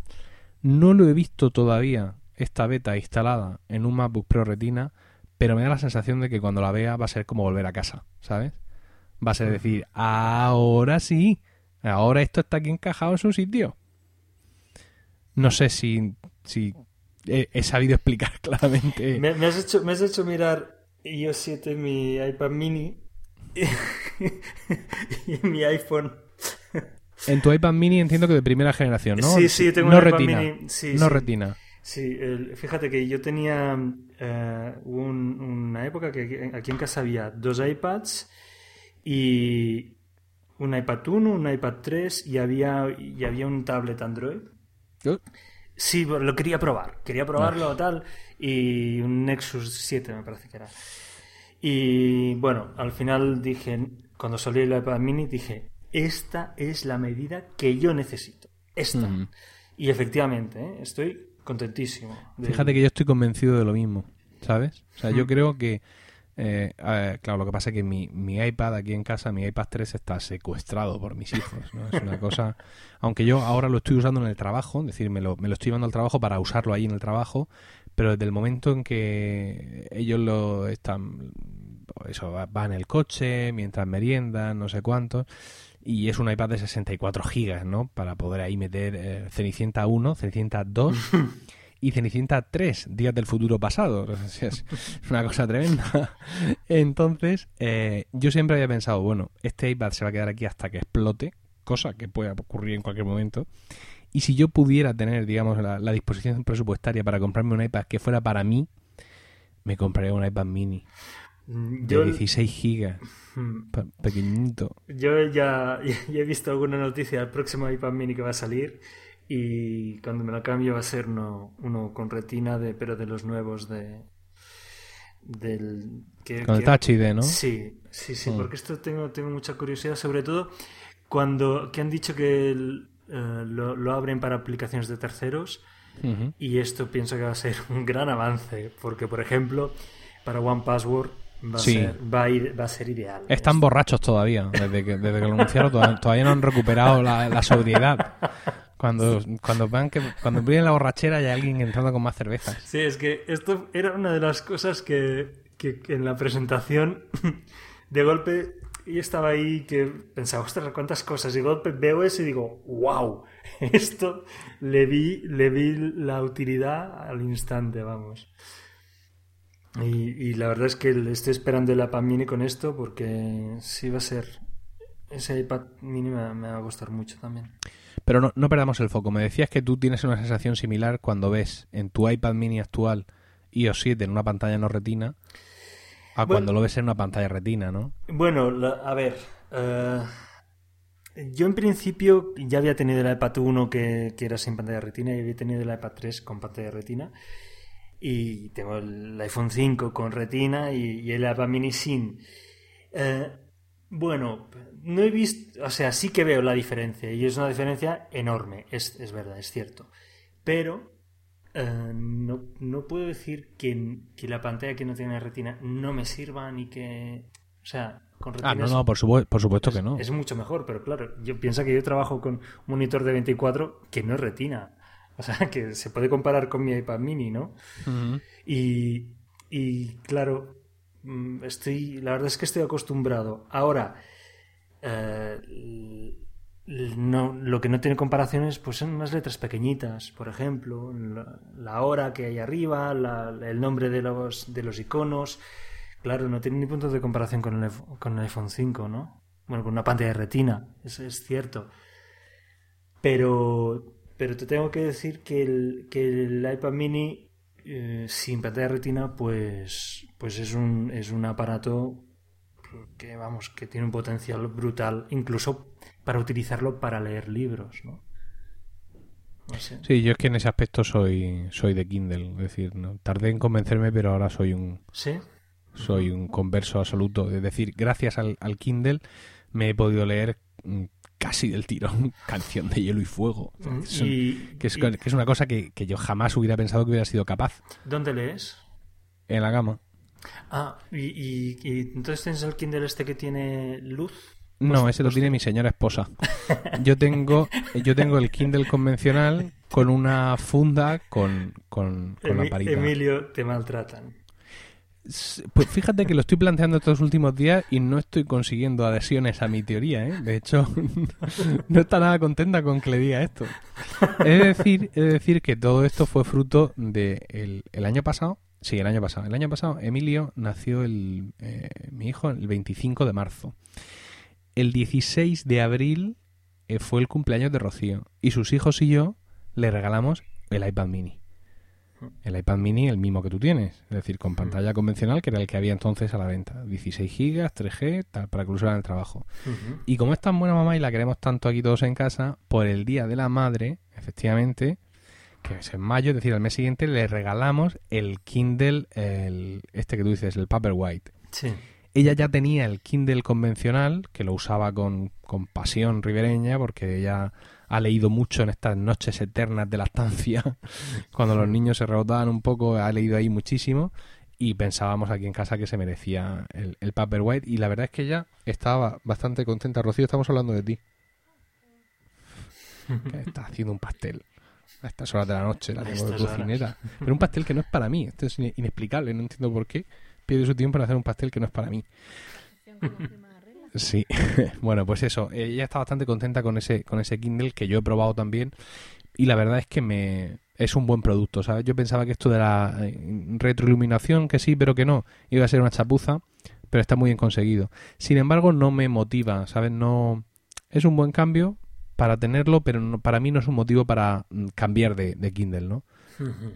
No lo he visto todavía, esta beta instalada en un MacBook Pro Retina, pero me da la sensación de que cuando la vea va a ser como volver a casa, ¿sabes? Va a ser decir, ahora sí, ahora esto está aquí encajado en su sitio. No sé si, si he, sabido explicar claramente. Me, has hecho, me has hecho mirar iOS 7 mi iPad mini y, mi iPhone. En tu iPad mini entiendo que de primera generación, ¿no? Sí, sí, tengo no un retina, mini. Sí, no retina. Sí, fíjate que yo tenía eh, una época que aquí en casa había dos iPads y un iPad 1, un iPad 3 y había, y había un tablet Android. Sí, lo quería probar. Quería probarlo tal. Y un Nexus 7 me parece que era. Y bueno, al final dije, cuando salió el iPad mini, dije, esta es la medida que yo necesito. Esta. Y efectivamente, ¿eh? estoy contentísimo. Fíjate que yo estoy convencido de lo mismo, ¿sabes? O sea, yo creo que eh, claro, lo que pasa es que mi, mi, iPad aquí en casa, mi iPad 3 está secuestrado por mis hijos. ¿no? Es una cosa. Aunque yo ahora lo estoy usando en el trabajo, es decir, me lo, me lo estoy llevando al trabajo para usarlo ahí en el trabajo, pero desde el momento en que ellos lo están. Eso, va en el coche, mientras meriendan, no sé cuántos. Y es un iPad de 64 gigas, ¿no? Para poder ahí meter eh, Cenicienta 1, Cenicienta 2. y Cenicienta 3, Días del Futuro Pasado. Es una cosa tremenda. Entonces, eh, yo siempre había pensado, bueno, este iPad se va a quedar aquí hasta que explote, cosa que puede ocurrir en cualquier momento. Y si yo pudiera tener, digamos, la, disposición presupuestaria para comprarme un iPad que fuera para mí, me compraría un iPad mini. Mm, de 16 gigas. Hmm. Pequeñito. Yo ya, ya, he visto alguna noticia del próximo iPad mini que va a salir y cuando me lo cambio va a ser uno, uno con retina, de, pero de los nuevos de... Del, con el Touch ID, ¿no? Sí, sí, sí, mm. porque esto tengo, tengo mucha curiosidad, sobre todo cuando que han dicho que eh, lo, abren para aplicaciones de terceros y esto pienso que va a ser un gran avance, porque por ejemplo, para One Password Va a, ser, va, a ir, va a ser ideal. Están borrachos todavía. Desde que, desde que lo anunciaron todavía, no han recuperado la, la sobriedad. Cuando, cuando van que cuando viene la borrachera hay alguien entrando con más cervezas. Sí, es que esto era una de las cosas que, que, en la presentación de golpe yo estaba ahí que pensaba, ostras, cuántas cosas. Y de golpe veo eso y digo, wow, esto le vi, le vi la utilidad al instante, vamos. Y, la verdad es que estoy esperando el iPad mini con esto porque sí va a ser. Ese iPad mini me, me va a gustar mucho también. Pero no, no perdamos el foco. Me decías que tú tienes una sensación similar cuando ves en tu iPad mini actual iOS 7 en una pantalla no retina a cuando lo ves en una pantalla retina, ¿no? Bueno, a ver. Eh, yo en principio ya había tenido el iPad 1 que, que, era sin pantalla retina y había tenido el iPad 3 con pantalla retina. Y tengo el iPhone 5 con retina y, el iPad mini sin. Eh, bueno, no he visto, o sea, sí que veo la diferencia y es una diferencia enorme, es, es verdad, es cierto. Pero eh, no, no, puedo decir que, que, la pantalla que no tiene retina no me sirva ni que... O sea, con retina... Ah, no, no, por, por supuesto que no. Es mucho mejor, pero claro, yo pienso que yo trabajo con un monitor de 24 que no es retina. O sea, que se puede comparar con mi iPad mini, ¿no? y, y claro, Mm, estoy, la verdad es que estoy acostumbrado. Ahora, eh, no, lo que no tiene comparaciones pues son unas letras pequeñitas, por ejemplo, la, hora que hay arriba, el nombre de los, de los iconos. Claro, no tiene ni punto de comparación con el, con el iPhone 5, ¿no? Bueno, con una pantalla de retina, eso es cierto. Pero, pero te tengo que decir que el, que el iPad mini eh, sin pantalla retina, pues, pues es un, es un aparato que vamos, que tiene un potencial brutal, incluso para utilizarlo para leer libros, ¿no? Sí, yo es que en ese aspecto soy, soy de Kindle, es decir, no tardé en convencerme, pero ahora soy un ¿Sí? soy un converso absoluto. Es decir, gracias al, al Kindle me he podido leer mm, casi del tirón Canción de Hielo y Fuego. Mm, que, es, una cosa que, yo jamás hubiera pensado que hubiera sido capaz. ¿Dónde lees? En la gama. Ah, y, entonces tienes el Kindle este que tiene luz. No, pues ese lo tiene mi señora esposa. Yo tengo, yo tengo el Kindle convencional con una funda con, con, la parita. Emilio, te maltratan. Pues fíjate que lo estoy planteando estos últimos días y no estoy consiguiendo adhesiones a mi teoría, ¿eh? De hecho, no está nada contenta con que le diga esto. Es decir, es decir que todo esto fue fruto de el, año pasado. Sí, el año pasado. El año pasado Emilio nació el, eh, mi hijo el 25 de marzo. El 16 de abril eh, fue el cumpleaños de Rocío y sus hijos y yo le regalamos el iPad mini el iPad mini, el mismo que tú tienes, es decir, con pantalla convencional, que era el que había entonces a la venta, 16 gigas, 3G, tal, para que en el trabajo. Y como es tan buena mamá y la queremos tanto aquí todos en casa, por el Día de la Madre, efectivamente, que es en mayo, es decir, al mes siguiente, le regalamos el Kindle, el, este que tú dices, el Paperwhite. Sí. Ella ya tenía el Kindle convencional, que lo usaba con, con pasión ribereña, porque ella ha leído mucho en estas noches eternas de la estancia, cuando los niños se rebotaban un poco, ha leído ahí muchísimo y pensábamos aquí en casa que se merecía el, el Paperwhite y la verdad es que ella estaba bastante contenta. Rocío, estamos hablando de ti. Que está haciendo un pastel a estas horas de la noche, la tengo de cocinera. Pero un pastel que no es para mí, esto es inexplicable, no entiendo por qué pierde su tiempo en hacer un pastel que no es para mí. Sí, bueno, pues eso, ella está bastante contenta con ese, con ese Kindle que yo he probado también y la verdad es que me es un buen producto, ¿sabes? Yo pensaba que esto de la eh, retroiluminación, que sí, pero que no, iba a ser una chapuza, pero está muy bien conseguido. Sin embargo, no me motiva, ¿sabes? No es un buen cambio para tenerlo, pero para mí no es un motivo para mm, cambiar de, Kindle, ¿no?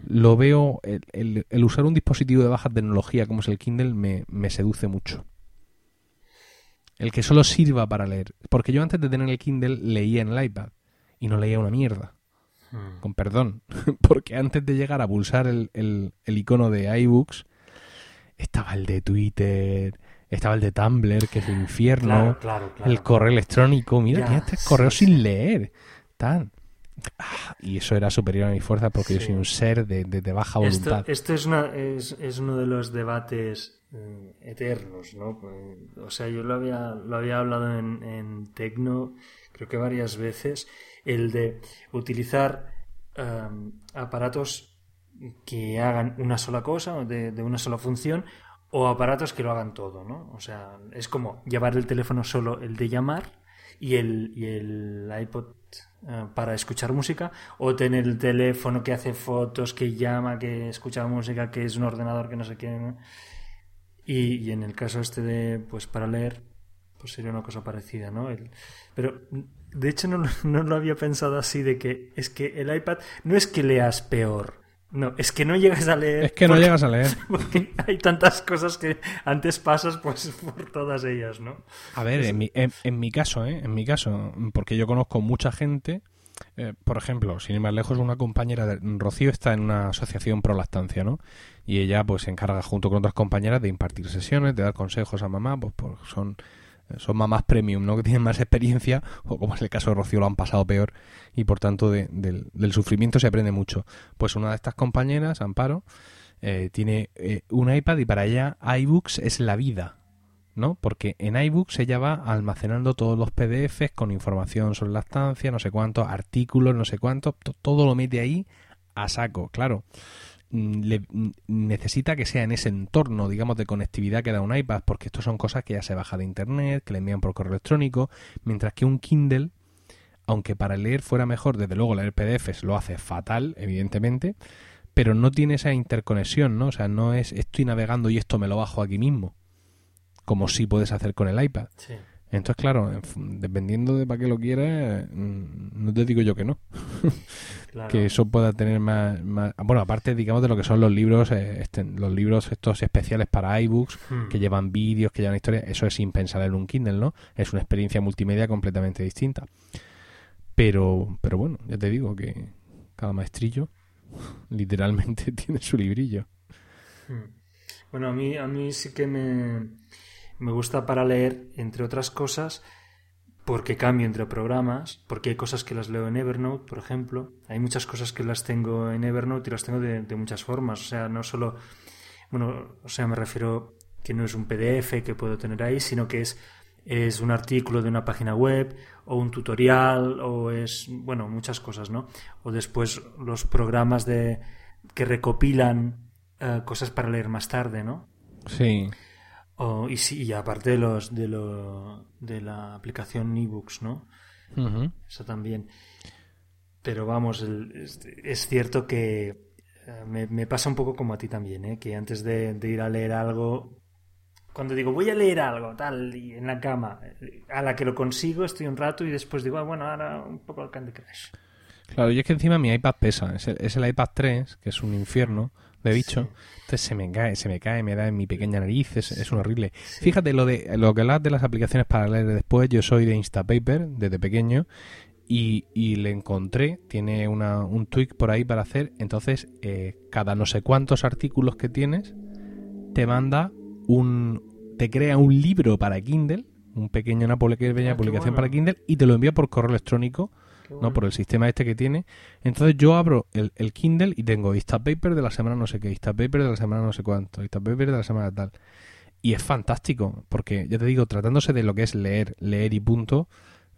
Lo veo, el, el, usar un dispositivo de baja tecnología como es el Kindle me, me seduce mucho. El que solo sirva para leer. Porque yo antes de tener el Kindle leía en el iPad y no leía una mierda. Hmm. Con perdón. Porque antes de llegar a pulsar el, el, icono de iBooks, estaba el de Twitter, estaba el de Tumblr, que es el infierno, el correo electrónico. Mira, ya, este correo sin leer. Tan. Ah, y eso era superior a mi fuerza porque yo soy un ser de, de, baja voluntad. Esto, es, una, es, es, uno de los debates eh, eternos, ¿no? o sea, yo lo había, lo había hablado en, en Tecno, creo que varias veces, el de utilizar em, aparatos que hagan una sola cosa, de, de, una sola función, o aparatos que lo hagan todo, ¿no? O sea, es como llevar el teléfono solo el de llamar y el, y el iPod eh, para escuchar música, o tener el teléfono que hace fotos, que llama, que escucha música, que es un ordenador que no sé qué. Y, y en el caso este de, pues para leer, pues sería una cosa parecida, ¿no? El, pero de hecho, no, no, lo había pensado así de que es que el iPad no es que leas peor. No, es que no llegas a leer. Es que no llegas a leer. Porque hay tantas cosas que antes pasas pues por todas ellas, ¿no? A ver, en mi, en, mi caso, ¿eh? En mi caso, porque yo conozco mucha gente, eh, por ejemplo, sin ir más lejos, una compañera de Rocío está en una asociación pro lactancia, ¿no? Y ella pues se encarga junto con otras compañeras de impartir sesiones, de dar consejos a mamá, pues, pues son son mamás premium, ¿no? Que tienen más experiencia, o como es el caso de Rocío, lo han pasado peor, y por tanto del, sufrimiento se aprende mucho. Pues una de estas compañeras, Amparo, eh, tiene eh, un iPad y para ella iBooks es la vida, ¿no? Porque en iBooks ella va almacenando todos los PDFs con información sobre la estancia, no sé cuántos, artículos, no sé cuántos, todo lo mete ahí a saco, claro. Mm, le, mm, necesita que sea en ese entorno, digamos, de conectividad que da un iPad, porque esto son cosas que ya se baja de internet, que le envían por correo electrónico, mientras que un Kindle, aunque para leer fuera mejor, desde luego leer PDFs lo hace fatal, evidentemente, pero no tiene esa interconexión, ¿no? O sea, no es estoy navegando y esto me lo bajo aquí mismo, como si puedes hacer con el iPad. Entonces, claro, dependiendo de para qué lo quieras, mm, no te digo yo que no. que eso pueda tener más, Bueno, aparte, digamos, de lo que son los libros, eh, este, los libros estos especiales para iBooks, hmm. que llevan vídeos, que llevan historias, eso es impensable en un Kindle, ¿no? Es una experiencia multimedia completamente distinta. Pero, pero bueno, ya te digo que cada maestrillo literalmente tiene su librillo. Hmm. Bueno, a mí, a mí sí que me me gusta para leer, entre otras cosas, porque cambio entre programas, porque hay cosas que las leo en Evernote, por ejemplo. Hay muchas cosas que las tengo en Evernote y las tengo de, muchas formas. O sea, no solo, bueno, o sea, me refiero que no es un PDF que puedo tener ahí, sino que es, es un artículo de una página web o un tutorial o es, bueno, muchas cosas, ¿no? O después los programas de que recopilan eh, cosas para leer más tarde, ¿no? Sí y sí, aparte de los de, lo, de la aplicación ebooks, ¿no? Eso también. Pero vamos, es, cierto que eh, me, pasa un poco como a ti también, ¿eh? que antes de, ir a leer algo, cuando digo voy a leer algo, tal, y en la cama, a la que lo consigo estoy un rato y después digo, ah, bueno, ahora un poco al Candy Crush. Claro, y es que encima mi iPad pesa, es el, es el iPad 3, que es un infierno de bicho. Entonces se me cae, se me cae, me da en mi pequeña nariz, es, es un horrible. Fíjate, lo de lo que hablas de las aplicaciones para leer después, yo soy de Instapaper desde pequeño y, y le encontré, tiene una, un tweak por ahí para hacer, entonces eh, cada no sé cuántos artículos que tienes, te manda un, te crea un libro para Kindle, un pequeño, una pequeña ah, publicación para Kindle y te lo envía por correo electrónico ¿no? Por el sistema este que tiene. Entonces yo abro el, el Kindle y tengo Instapaper de la semana no sé qué, Instapaper de la semana no sé cuánto, Instapaper de la semana tal. Y es fantástico, porque ya te digo, tratándose de lo que es leer, leer y punto,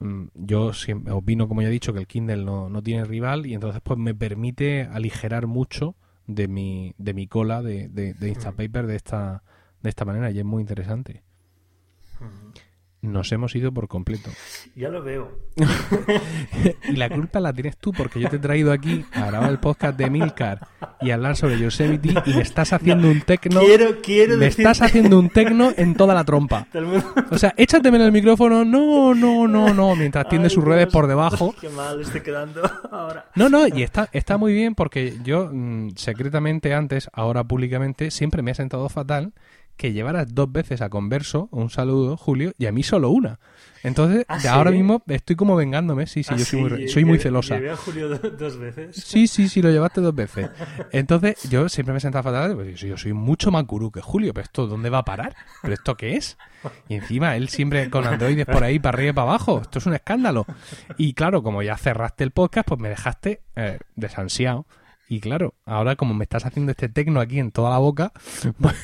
mm, yo siempre opino, como ya he dicho, que el Kindle no, no tiene rival y entonces pues me permite aligerar mucho de mi, de mi cola de, de, de Instapaper de esta, de esta manera y es muy interesante. Nos hemos ido por completo. Ya lo veo. y la culpa la tienes tú porque yo te he traído aquí a grabar el podcast de Milcar y hablar sobre Yosemite y me estás haciendo un tecno. Quiero, quiero me estás haciendo un tecno en toda la trompa. O sea, échateme en el micrófono. No, no, no, no. Mientras tiende sus redes por debajo. Qué mal estoy quedando ahora. No, no, y está, está muy bien porque yo mm, secretamente antes, ahora públicamente, siempre me he sentado fatal que llevaras dos veces a Converso, un saludo, Julio, y a mí solo una. Entonces, ¿Ah, ahora mismo estoy como vengándome. Sí, sí, Ah, yo soy sí, muy, soy muy celosa. llevé a Julio do- dos veces. Sí, sí, sí, lo llevaste dos veces. Entonces, yo siempre me sentaba fatal, pues yo soy mucho más gurú que Julio, pero esto, ¿dónde va a parar? ¿Pero esto qué es? Y encima, él siempre con androides por ahí, para arriba y para abajo. Esto es un escándalo. Y claro, como ya cerraste el podcast, pues me dejaste eh, desansiado. Y claro, ahora como me estás haciendo este tecno aquí en toda la boca, pues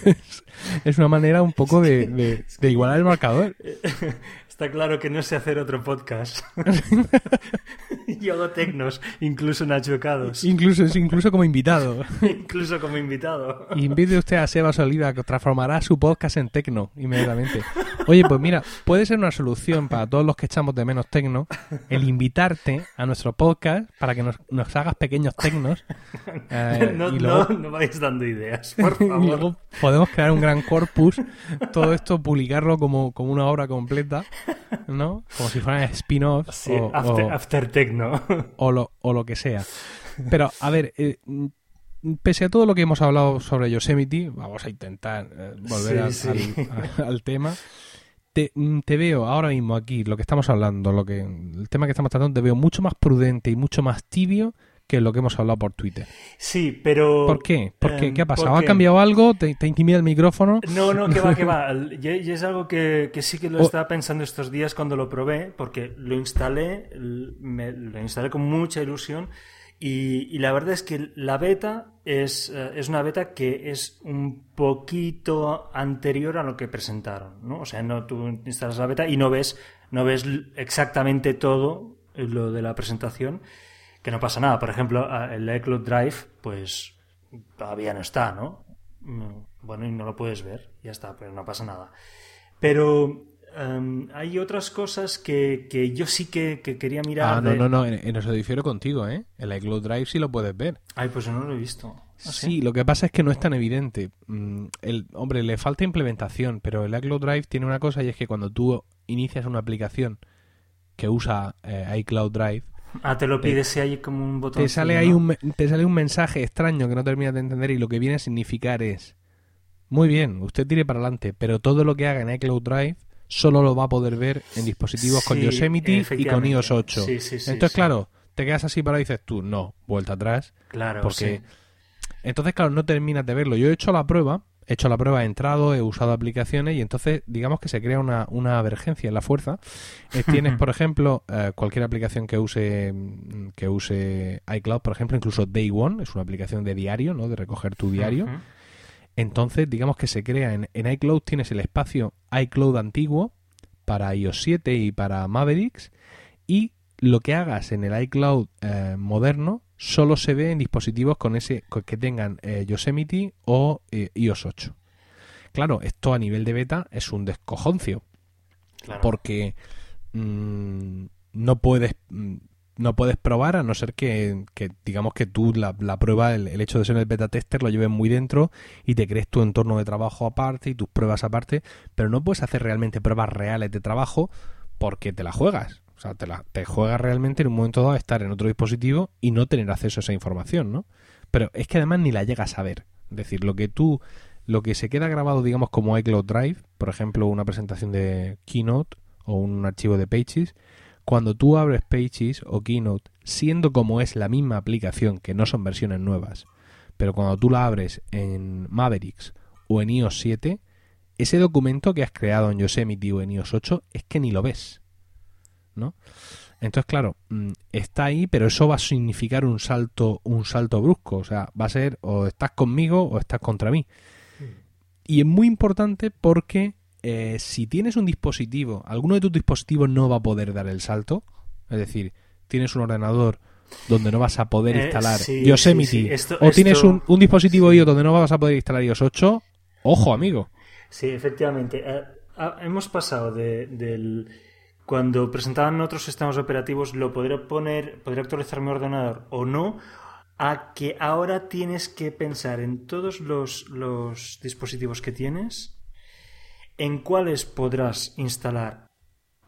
es una manera un poco de, de- de igualar el marcador. Está claro que no sé hacer otro podcast. Yo hago tecnos, incluso nachocados, Incluso, incluso como invitado. incluso como invitado. Invite usted a Seba Solida, que transformará su podcast en tecno inmediatamente. Oye, pues mira, puede ser una solución para todos los que echamos de menos tecno el invitarte a nuestro podcast para que nos, nos hagas pequeños tecnos. eh, no, y luego, no, no vais dando ideas, por y favor. luego podemos crear un gran corpus, todo esto publicarlo como, como una obra completa, ¿no? Como si fueran spin-offs Sí, o, after, o- after techno. o lo, o lo que sea. Pero, a ver, eh, pese a todo lo que hemos hablado sobre Yosemite, vamos a intentar eh, volver sí. al- al tema. Te, mm, te veo ahora mismo aquí, lo que estamos hablando, lo que el tema que estamos tratando, te veo mucho más prudente y mucho más tibio que lo que hemos hablado por Twitter. Sí, pero... ¿Por qué? ¿Por qué? em, ¿Qué ha pasado? ¿Ha porque- cambiado algo? ¿Te, te intimida el micrófono? No, no, que va, que va. Y y es algo que, que sí que lo estaba pensando estos días cuando lo probé, porque lo instalé, me- lo instalé con mucha ilusión. Y, y la verdad es que la beta es, eh, es una beta que es un poquito anterior a lo que presentaron, ¿no? O sea, no, tú instalas la beta y no ves, no ves exactamente todo lo de la presentación, que no pasa nada. Por ejemplo, el iCloud Drive, pues todavía no está, ¿no? Mm, Bueno, y no lo puedes ver, ya está, pero no pasa nada. Pero em, hay otras cosas que, que yo sí que, que quería mirar. Ah, no, de- no, no, en, en eso difiero contigo, ¿eh? El iCloud Drive sí lo puedes ver. Ay, pues yo no lo he visto. ¿Ah, Sí, lo que pasa es que no es tan evidente. Mm, El, hombre, le falta implementación, pero el iCloud Drive tiene una cosa y es que cuando tú inicias una aplicación que usa eh, iCloud Drive, Ah, te lo pides si hay como un botón. te sale ahí un, me- te sale un mensaje extraño que no terminas de entender y lo que viene a significar es muy bien, usted tire para adelante, pero todo lo que haga en iCloud Drive solo lo va a poder ver en dispositivos con Sí, Yosemite y con iOS 8. Sí, sí, sí, Entonces, claro, te quedas así para y dices tú, no, vuelta atrás, Claro, porque sí. entonces, claro, no terminas de verlo. Yo he hecho la prueba, he hecho la prueba, he entrado, he usado aplicaciones y entonces, digamos que se crea una, una avergencia en la fuerza. Eh, tienes, por ejemplo, eh, cualquier aplicación que use mm, que use iCloud, por ejemplo, incluso Day One, es una aplicación de diario, ¿no? De recoger tu diario. Entonces, digamos que se crea en, en iCloud, tienes el espacio iCloud antiguo para iOS 7 y para Mavericks y lo que hagas en el iCloud eh, moderno solo se ve en dispositivos con ese que tengan eh, Yosemite o eh, iOS 8. Claro, esto a nivel de beta es un descojoncio Claro. porque mm, no puedes mm, no puedes probar a no ser que, que, digamos que tú la, la prueba, el, el hecho de ser el beta tester lo lleves muy dentro y te crees tu entorno de trabajo aparte y tus pruebas aparte, pero no puedes hacer realmente pruebas reales de trabajo porque te la juegas. Sea, te, la, juegas realmente en un momento dado a estar en otro dispositivo y no tener acceso a esa información, ¿no? Pero es que además ni la llegas a ver. Es decir, lo que tú, lo que se queda grabado, digamos, como iCloud Drive, por ejemplo, una presentación de Keynote o un archivo de Pages, cuando tú abres Pages o Keynote, siendo como es la misma aplicación, que no son versiones nuevas, pero cuando tú la abres en Mavericks o en iOS 7, ese documento que has creado en Yosemite o en iOS 8 es que ni lo ves. ¿No? Entonces, claro, mm, está ahí, pero eso va a significar un salto, un salto brusco. O sea, va a ser o estás conmigo o estás contra mí. Y es muy importante porque eh, si tienes un dispositivo, alguno de tus dispositivos no va a poder dar el salto. Es decir, tienes un ordenador donde no vas a poder Eh, instalar sí, Yosemite sí, sí. Esto- o tienes un, un dispositivo iOS donde no vas a poder instalar iOS 8, ojo amigo. Sí, efectivamente. Eh, hemos pasado de, del cuando presentaban otros sistemas operativos, lo podría poner, podría actualizar mi ordenador o no, a que ahora tienes que pensar en todos los, los dispositivos que tienes, en cuáles podrás instalar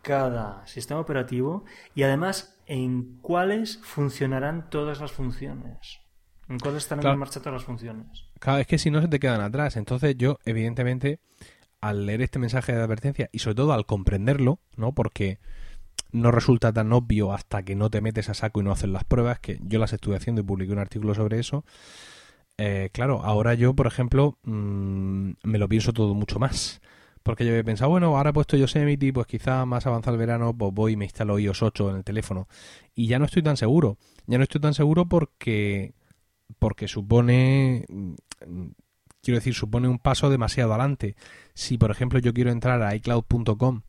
cada sistema operativo y además en cuáles funcionarán todas las funciones. En cuáles estarán en marcha todas las funciones. Claro, es que si no se te quedan atrás. Entonces yo, evidentemente, al leer este mensaje de advertencia y sobre todo al comprenderlo, ¿no? Porque no resulta tan obvio hasta que no te metes a saco y no haces las pruebas, que yo las estuve haciendo y publiqué un artículo sobre eso. Eh, claro, ahora yo, por ejemplo, mm, me lo pienso todo mucho más. Porque yo he pensado, bueno, ahora he puesto Yosemite, pues quizá más avanzado el verano, pues voy y me instalo iOS 8 en el teléfono. Y ya no estoy tan seguro. Ya no estoy tan seguro porque, porque supone, mm, quiero decir, supone un paso demasiado adelante. Si, por ejemplo, yo quiero entrar a iCloud.com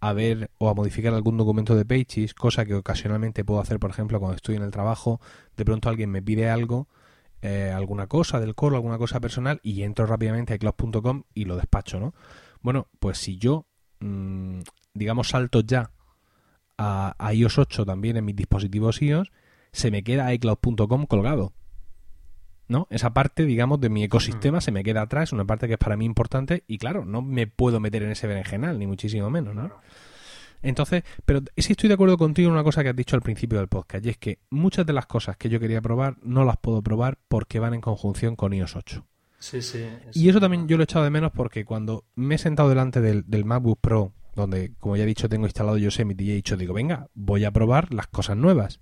a ver o a modificar algún documento de Pages, cosa que ocasionalmente puedo hacer, por ejemplo, cuando estoy en el trabajo, de pronto alguien me pide algo, eh, alguna cosa del coro, alguna cosa personal, y entro rápidamente a iCloud.com y lo despacho, ¿no? Bueno, pues si yo, mm, digamos, salto ya a, a, iOS 8 también en mis dispositivos iOS, se me queda iCloud.com colgado. ¿No? Esa parte, digamos, de mi ecosistema se me queda atrás, una parte que es para mí importante y claro, no me puedo meter en ese berenjenal, ni muchísimo menos, ¿no? Entonces, pero sí estoy de acuerdo contigo en una cosa que has dicho al principio del podcast, y es que muchas de las cosas que yo quería probar no las puedo probar porque van en conjunción con iOS 8. Sí, sí. Y eso también yo lo he echado de menos porque cuando me he sentado delante del, del MacBook Pro, donde, como ya he dicho, tengo instalado Yosemite y he dicho, digo, venga, voy a probar las cosas nuevas.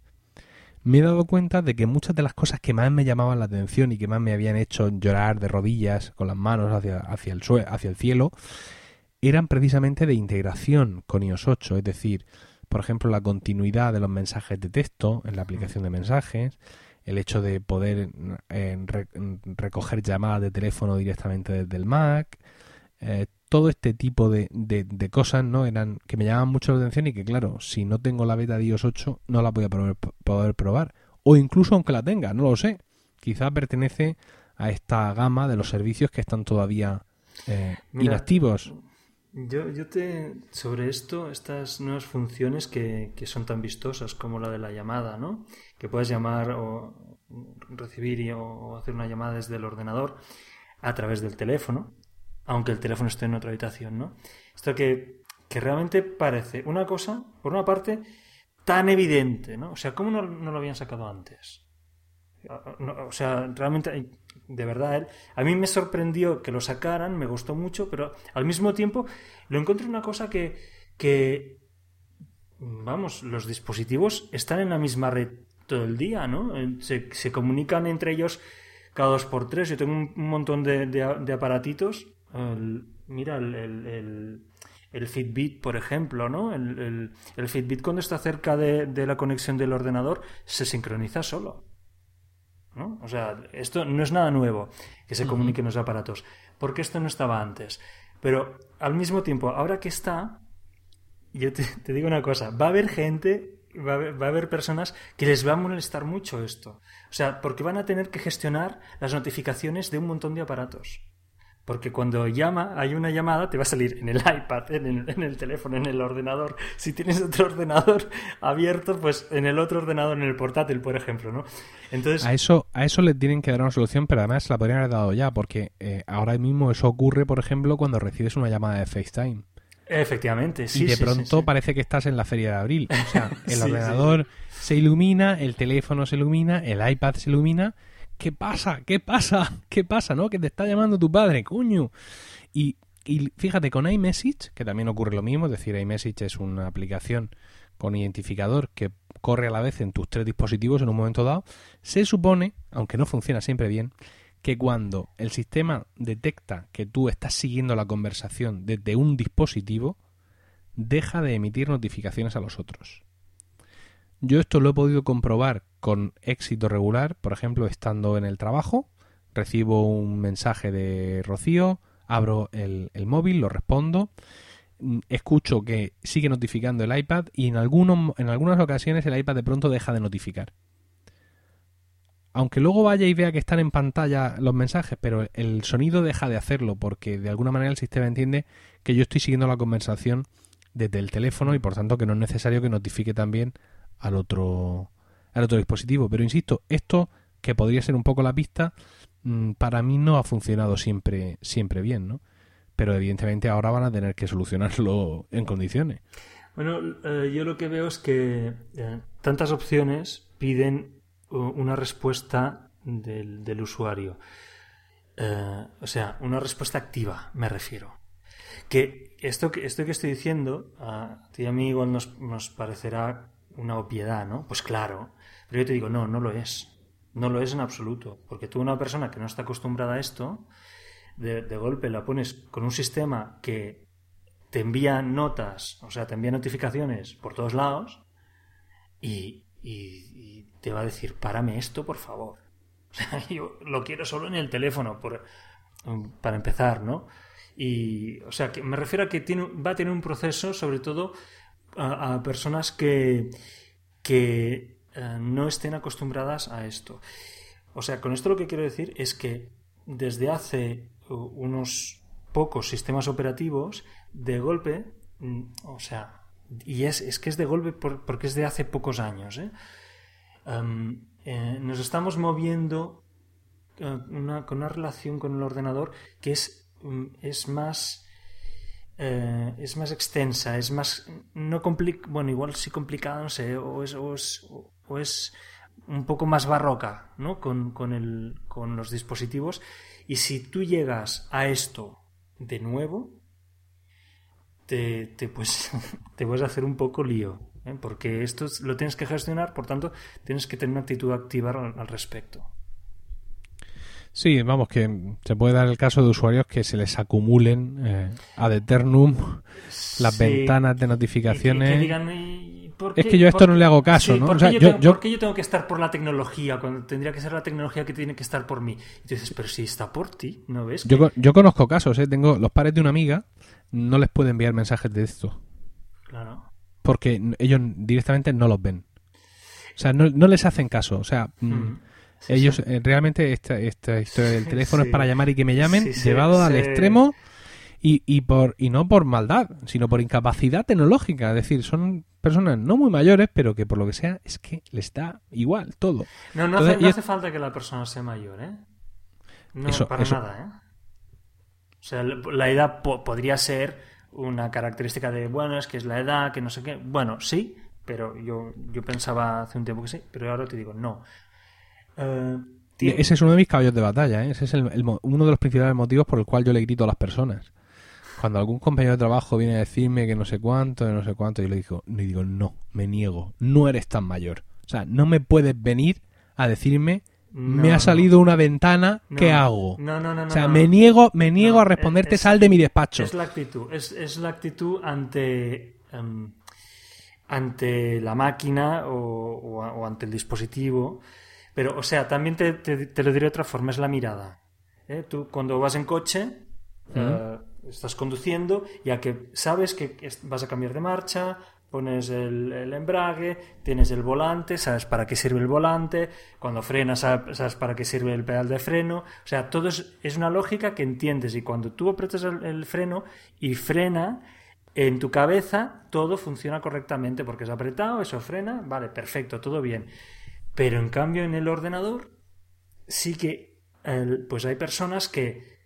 Me he dado cuenta de que muchas de las cosas que más me llamaban la atención y que más me habían hecho llorar de rodillas con las manos hacia, hacia, el, hacia el cielo eran precisamente de integración con iOS 8, es decir, por ejemplo, la continuidad de los mensajes de texto en la aplicación de mensajes, el hecho de poder eh, recoger llamadas de teléfono directamente desde el Mac, eh, todo este tipo de, de, cosas no eran que me llamaban mucho la atención y que claro, si no tengo la beta de iOS 8 no la voy a poder, probar. O incluso aunque la tenga, no lo sé. Quizá pertenece a esta gama de los servicios que están todavía eh, inactivos. Yo, yo te. Sobre esto, estas nuevas funciones que, que, son tan vistosas como la de la llamada, ¿no? Que puedes llamar o recibir o hacer una llamada desde el ordenador a través del teléfono aunque el teléfono esté en otra habitación, ¿no? Esto que, que realmente parece una cosa, por una parte, tan evidente, ¿no? O sea, ¿cómo no, lo habían sacado antes? o sea, realmente, de verdad, a mí me sorprendió que lo sacaran, me gustó mucho, pero al mismo tiempo lo encontré una cosa que, que, vamos, los dispositivos están en la misma red todo el día, ¿no? Se, se comunican entre ellos cada dos por tres. Yo tengo un, montón de, de aparatitos mira, el, el, Fitbit, por ejemplo, ¿no? El, Fitbit cuando está cerca de, la conexión del ordenador se sincroniza solo. ¿no? O sea, esto no es nada nuevo que se comuniquen los aparatos, porque esto no estaba antes. Pero al mismo tiempo, ahora que está, yo te, digo una cosa, va a haber gente, va a haber personas que les va a molestar mucho esto. O sea, porque van a tener que gestionar las notificaciones de un montón de aparatos. Porque cuando llama, hay una llamada, te va a salir en el iPad, en el, teléfono, en el ordenador. Si tienes otro ordenador abierto, pues en el otro ordenador, en el portátil, por ejemplo, ¿no? Entonces... A eso, a eso le tienen que dar una solución, pero además la podrían haber dado ya, porque eh, ahora mismo eso ocurre, por ejemplo, cuando recibes una llamada de FaceTime. Efectivamente, sí. Y de pronto parece que estás en la feria de abril. O sea, el ordenador se ilumina, el teléfono se ilumina, el iPad se ilumina ¿qué pasa? ¿Qué pasa? ¿Qué pasa? ¿No? Que te está llamando tu padre, coño. Y, fíjate, con iMessage, que también ocurre lo mismo, es decir, iMessage es una aplicación con identificador que corre a la vez en tus tres dispositivos en un momento dado, se supone, aunque no funciona siempre bien, que cuando el sistema detecta que tú estás siguiendo la conversación desde un dispositivo, deja de emitir notificaciones a los otros. Yo esto lo he podido comprobar con éxito regular, por ejemplo, estando en el trabajo, recibo un mensaje de Rocío, abro el, móvil, lo respondo, mm, escucho que sigue notificando el iPad y en, algunos, en algunas ocasiones el iPad de pronto deja de notificar. aunque luego vaya y vea que están en pantalla los mensajes, pero el sonido deja de hacerlo porque de alguna manera el sistema entiende que yo estoy siguiendo la conversación desde el teléfono y por tanto que no es necesario que notifique también al otro al otro dispositivo. Pero insisto, esto que podría ser un poco la pista, mm, para mí no ha funcionado siempre siempre bien, ¿no? Pero evidentemente ahora van a tener que solucionarlo en condiciones. Bueno, eh, yo lo que veo es que eh, tantas opciones piden una respuesta del, usuario. Eh, o sea, una respuesta activa, me refiero. Que esto, esto que estoy diciendo, a ti y a mí igual nos, nos parecerá una obviedad, ¿no? Pues claro. Pero yo te digo, no, no lo es. No lo es en absoluto. Porque tú, una persona que no está acostumbrada a esto, de, de golpe la pones con un sistema que te envía notas, o sea, te envía notificaciones por todos lados y, te va a decir, párame esto, por favor. O sea, yo lo quiero solo en el teléfono, por, para empezar, ¿no? Y, o sea, que me refiero a que tiene, va a tener un proceso, sobre todo a, personas que, que eh, no estén acostumbradas a esto. O sea, con esto lo que quiero decir es que desde hace unos pocos sistemas operativos de golpe, mm, o sea, y es, es que es de golpe porque es de hace pocos años, ¿eh? Eh, nos estamos moviendo con una relación con el ordenador que es, mm, es más es más extensa, es más no bueno igual sí complicada, no sé, o es, o es, o es un poco más barroca, ¿no? Con, con, el, con los dispositivos. Y si tú llegas a esto de nuevo, te, te, pues, te puedes hacer un poco lío, ¿eh? porque esto lo tienes que gestionar, por tanto, tienes que tener una actitud activa al, respecto. Sí, vamos, que se puede dar el caso de usuarios que se les acumulen eh, ad eternum las ventanas de notificaciones. es que yo a esto no le hago caso, ¿no? ¿por, qué yo, yo, tengo que estar por la tecnología cuando tendría que ser la tecnología que tiene que estar por mí? Y dices, pero si está por ti, ¿no ves? Yo, yo conozco casos, ¿eh? Tengo los pares de una amiga no les puede enviar mensajes de esto. Claro. Porque ellos directamente no los ven. O sea, no, no les hacen caso. O sea, mm, ellos eh, realmente esta, esta historia del teléfono es para llamar y que me llamen, llevado al extremo y, y, por, y no por maldad, sino por incapacidad tecnológica. Es decir, son personas no muy mayores, pero que por lo que sea es que les da igual todo. No, no, hace, no hace, falta que la persona sea mayor, ¿eh? No, para nada, ¿eh? O sea, la edad podría ser una característica de, bueno, es que es la edad, que no sé qué. Bueno, sí, pero yo, yo pensaba hace un tiempo que sí, pero ahora te digo, no. Eh, ese es uno de mis caballos de batalla, ¿eh? ese es uno de los principales motivos por el cual yo le grito a las personas. Cuando algún compañero de trabajo viene a decirme que no sé cuánto, no sé cuánto, yo le digo, le digo, no, me niego, no eres tan mayor. O sea, no me puedes venir a decirme me ha salido una ventana, ¿qué hago? No, no, no. O sea, me niego, me niego a responderte, sal de mi despacho. Es la actitud, es, la actitud ante, em, ante la máquina o, ante el dispositivo. Pero, o sea, también te, lo diré de otra forma, es la mirada. ¿eh? Tú cuando vas en coche, eh, estás conduciendo, ya que sabes que vas a cambiar de marcha, pones el, embrague, tienes el volante, sabes para qué sirve el volante, cuando frenas sabes, para qué sirve el pedal de freno, o sea, todo es, una lógica que entiendes y cuando tú apretas el, freno y frena, en tu cabeza todo funciona correctamente porque es apretado, eso frena, vale, perfecto, todo bien. Pero en cambio en el ordenador sí que pues hay personas que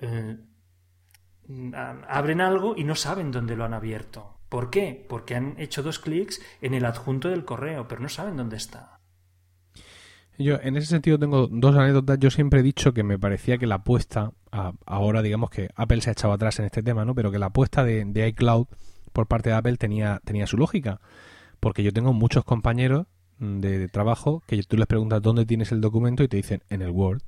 eh, abren algo y no saben dónde lo han abierto. ¿Por qué? Porque han hecho dos clics en el adjunto del correo, pero no saben dónde está. Yo, en ese sentido, tengo dos anécdotas. Yo siempre he dicho que me parecía que la apuesta, ahora digamos que Apple se ha echado atrás en este tema, ¿no? Pero que la apuesta de, iCloud por parte de Apple tenía, tenía su lógica. Porque yo tengo muchos compañeros de trabajo que tú les preguntas dónde tienes el documento y te dicen en el Word.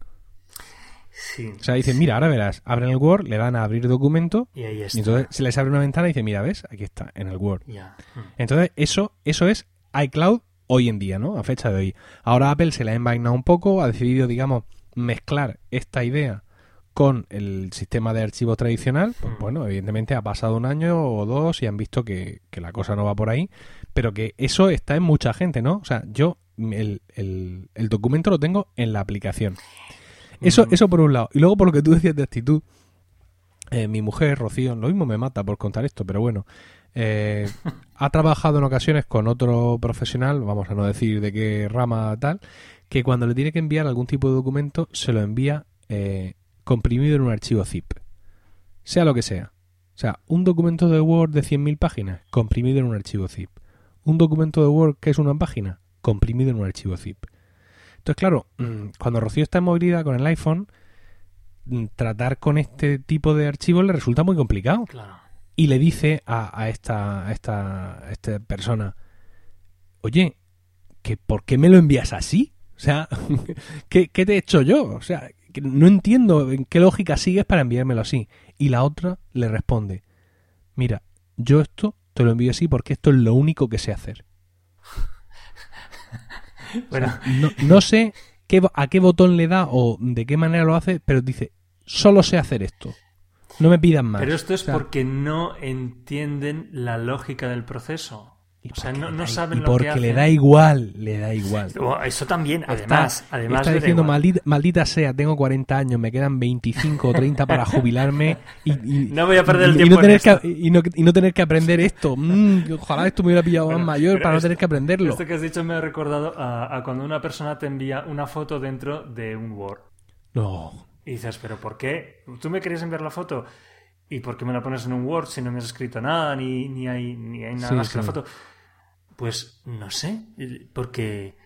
O sea, dicen, mira, ahora verás, abren el Word, le dan a abrir documento y, ahí está. y entonces se les abre una ventana y dice, mira, ¿ves? Aquí está, en el Word. Hmm. Entonces, eso, eso es iCloud hoy en día, ¿no? A fecha de hoy. Ahora Apple se la ha envainado un poco, ha decidido, digamos, mezclar esta idea con el sistema de archivos tradicional. Pues hmm. bueno, evidentemente ha pasado un año o dos y han visto que, que la cosa no va por ahí, pero que eso está en mucha gente, ¿no? O sea, yo el, el, documento lo tengo en la aplicación. Eso, eso por un lado. Y luego por lo que tú decías de actitud, eh, mi mujer, Rocío, lo mismo me mata por contar esto, pero bueno, eh, ha trabajado en ocasiones con otro profesional, vamos a no decir de qué rama tal, que cuando le tiene que enviar algún tipo de documento, se lo envía eh, comprimido en un archivo zip. Sea lo que sea. O sea, un documento de Word de 100.000 páginas, comprimido en un archivo zip. Un documento de Word que es una página, comprimido en un archivo zip. Entonces, claro, mm, cuando Rocío está en movilidad con el iPhone, mm, tratar con este tipo de archivos le resulta muy complicado. Y le dice a, esta, a esta, esta persona, oye, que ¿por qué me lo envías así? O sea, ¿qué, ¿qué, te he hecho yo? O sea, no entiendo en qué lógica sigues para enviármelo así. Y la otra le responde, mira, yo esto te lo envío así porque esto es lo único que sé hacer. Bueno, no, sé qué, a qué botón le da o de qué manera lo hace, pero dice, solo sé hacer esto. No me pidan más. Pero esto es porque no entienden la lógica del proceso. O sea, no, no saben lo porque le da igual, le da igual. Eso también, además. Está, además está diciendo, maldita, maldita, sea, tengo 40 años, me quedan 25 o 30 para jubilarme y, no voy a perder el tiempo. Y no, tener que, y, no, y no, tener que aprender esto. Mm, ojalá esto me hubiera pillado más mayor para no tener que aprenderlo. Esto que has dicho me ha recordado a, a, cuando una persona te envía una foto dentro de un Word. No. Y dices, ¿pero por qué? ¿Tú me querías enviar la foto? ¿Y por qué me la pones en un Word si no me has escrito nada ni, ni, hay, ni hay nada más que la foto? Pues no sé, porque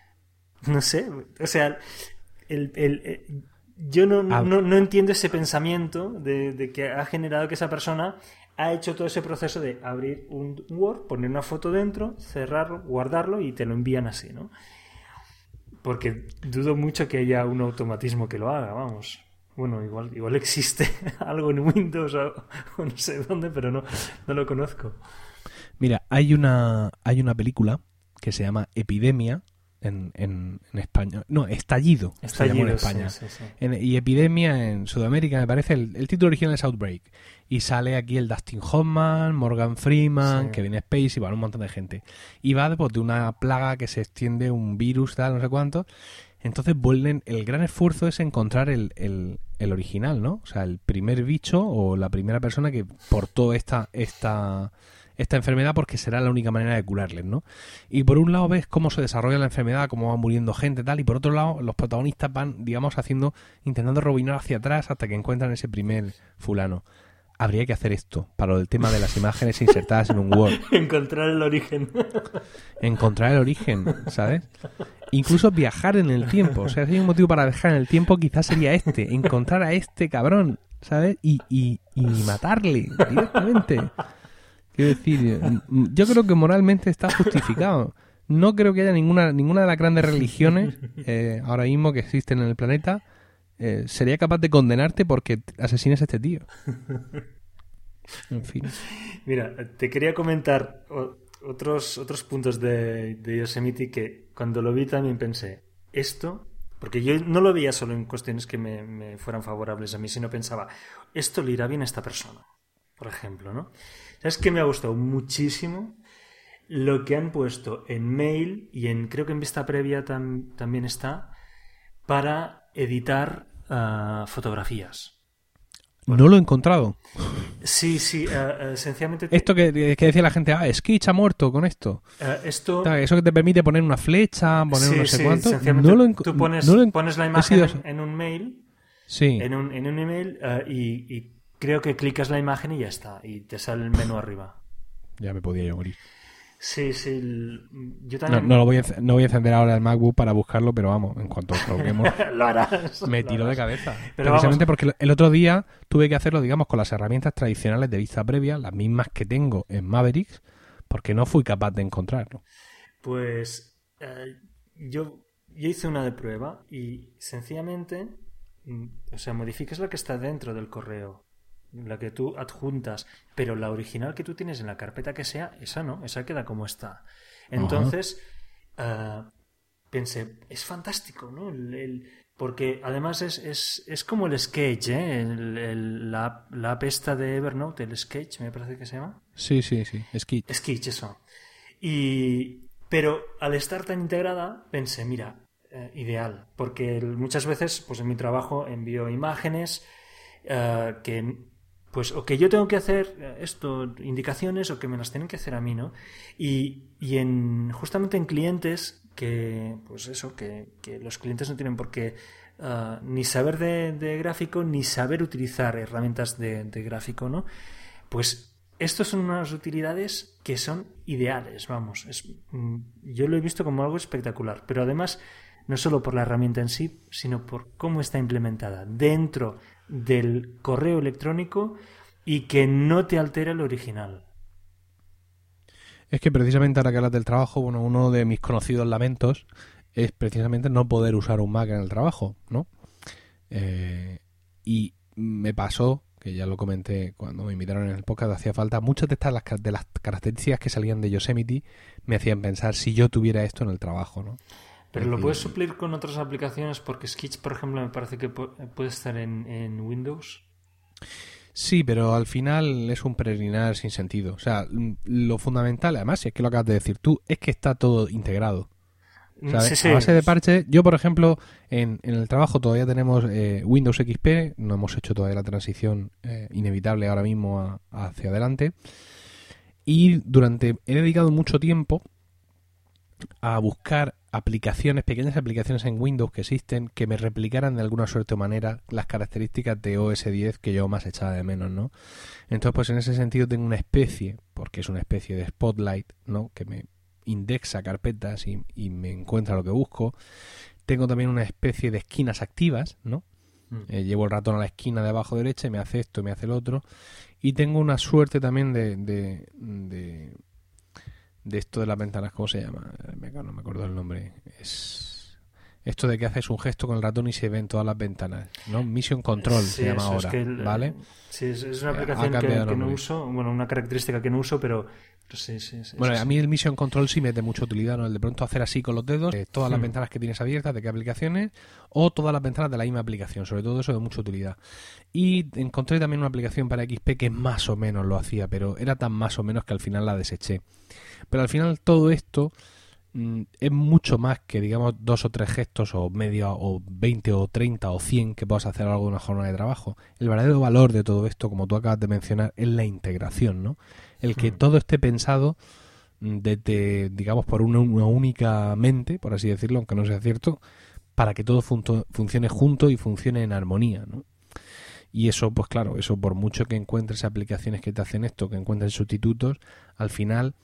no sé, o sea, el, el, yo no, no, no, entiendo ese pensamiento de, de, que ha generado que esa persona ha hecho todo ese proceso de abrir un Word, poner una foto dentro, cerrarlo, guardarlo y te lo envían así, ¿no? Porque dudo mucho que haya un automatismo que lo haga, vamos. Bueno, igual, igual existe algo en Windows o, o no sé dónde, pero no, no lo conozco. Mira, hay una, hay una película que se llama Epidemia en, en, España. No, Estallido, Estallido en España. y Epidemia en Sudamérica, me parece. El, título original es Outbreak. Y sale aquí el Dustin Hoffman, Morgan Freeman, Kevin Spacey, bueno, un montón de gente. Y va después de una plaga que se extiende, un virus, tal, no sé cuánto. Entonces vuelven, el gran esfuerzo es encontrar el, el, el, original, ¿no? O sea, el primer bicho o la primera persona que portó esta, esta, esta enfermedad porque será la única manera de curarles, ¿no? Y por un lado ves cómo se desarrolla la enfermedad, cómo va muriendo gente tal, y por otro lado los protagonistas van, digamos, haciendo, intentando robinar hacia atrás hasta que encuentran ese primer fulano. Habría que hacer esto para el tema de las imágenes insertadas en un Word. Encontrar el origen. Encontrar el origen, ¿sabes? Incluso viajar en el tiempo. O sea, si hay un motivo para viajar en el tiempo, quizás sería este. Encontrar a este cabrón, ¿sabes? Y, y, y matarle directamente. Quiero decir, yo creo que moralmente está justificado. No creo que haya ninguna, ninguna de las grandes religiones eh, ahora mismo que existen en el planeta eh, sería capaz de condenarte porque asesines a este tío. En fin. Mira, te quería comentar otros, otros puntos de, de Yosemite que cuando lo vi también pensé, esto, porque yo no lo veía solo en cuestiones que me, me fueran favorables a mí, sino pensaba, esto le irá bien a esta persona, por ejemplo, ¿no? ¿Sabes qué me ha gustado muchísimo? Lo que han puesto en mail y en creo que en vista previa también está para editar ah, fotografías. No lo he encontrado. Sí, sí, uh, sencillamente... Esto que, decía la gente, ah, Sketch ha muerto con esto. esto... Eso que te permite poner una flecha, poner no sé cuánto. No lo Tú pones, pones la imagen en, un mail, sí. en, un, en un email y creo que clicas la imagen y ya está, y te sale el menú arriba. Ya me podía yo morir. Sí, sí. Yo también... No, lo voy a, no voy a encender ahora el MacBook para buscarlo, pero vamos, en cuanto lo provoquemos. lo harás. Me tiró de cabeza. Precisamente porque el otro día tuve que hacerlo, digamos, con las herramientas tradicionales de vista previa, las mismas que tengo en Mavericks, porque no fui capaz de encontrarlo. Pues eh, yo, yo hice una de prueba y sencillamente, mm, o sea, modificas lo que está dentro del correo la que tú adjuntas, pero la original que tú tienes en la carpeta que sea, esa no, esa queda como está. Entonces, eh, pensé, es fantástico, ¿no? El, porque además es, es, es, como el sketch, ¿eh? El, la, la app esta de Evernote, el sketch, me parece que se llama. Sí, sí, sí, sketch. Sketch, eso. Y Pero al estar tan integrada, pensé, mira, eh, ideal, porque muchas veces, pues en mi trabajo envío imágenes eh, que, pues, o que yo tengo que hacer eh, esto, indicaciones, o que me las tienen que hacer a mí, ¿no? Y, y en, justamente en clientes que, pues eso, que, que los clientes no tienen por qué ni saber de, de, gráfico, ni saber utilizar herramientas de, de gráfico, ¿no? Pues estos son unas utilidades que son ideales, vamos. Es, mm, yo lo he visto como algo espectacular, pero además no solo por la herramienta en sí, sino por cómo está implementada dentro del correo electrónico y que no te altera el original. Es que precisamente ahora que hablas del trabajo, bueno, uno de mis conocidos lamentos es precisamente no poder usar un Mac en el trabajo, ¿no? Eh, y me pasó que ya lo comenté cuando me invitaron en el podcast, hacía falta. Muchas de estas de las características que salían de Yosemite me hacían pensar si yo tuviera esto en el trabajo, ¿no? Pero lo puedes suplir con otras aplicaciones porque Sketch, por ejemplo, me parece que puede estar en, Windows. Sí, pero al final es un peregrinar sin sentido. O sea, lo fundamental, además, si es que lo acabas de decir tú, es que está todo integrado. ¿sabes? A base de parche, yo por ejemplo, en, el trabajo todavía tenemos eh, Windows XP, no hemos hecho todavía la transición eh, inevitable ahora mismo hacia adelante. Y durante, he dedicado mucho tiempo a buscar aplicaciones, pequeñas aplicaciones en Windows que existen que me replicaran de alguna suerte o manera las características de OS 10 que yo más echaba de menos, ¿no? Entonces, pues en ese sentido tengo una especie, porque es una especie de spotlight, ¿no? Que me indexa carpetas y, me encuentra lo que busco. Tengo también una especie de esquinas activas, ¿no? Mm. Eh, llevo el ratón a la esquina de abajo derecha y me hace esto, me hace el otro. Y tengo una suerte también de, de, de, de esto de las ventanas, ¿cómo se llama? No me acuerdo el nombre. Es esto de que haces un gesto con el ratón y se ven todas las ventanas, ¿no? Mission Control se llama ahora, ¿vale? Sí, es, una aplicación que, no uso, bueno, una característica que no uso, pero sí, sí, sí Bueno, a mí el Mission Control sí me da mucha utilidad, ¿no? El de pronto hacer así con los dedos, eh, todas las hmm. ventanas que tienes abiertas, de qué aplicaciones, o todas las ventanas de la misma aplicación, sobre todo eso de mucha utilidad. Y encontré también una aplicación para XP que más o menos lo hacía, pero era tan más o menos que al final la deseché. Pero al final todo esto es mucho más que, digamos, dos o tres gestos o medio o 20 o 30 o 100 que puedas hacer algo de una jornada de trabajo. El verdadero valor de todo esto, como tú acabas de mencionar, es la integración, ¿no? El que mm. todo esté pensado desde, digamos, por una, única mente, por así decirlo, aunque no sea cierto, para que todo funcione junto y funcione en armonía, ¿no? Y eso, pues claro, eso por mucho que encuentres aplicaciones que te hacen esto, que encuentres sustitutos, al final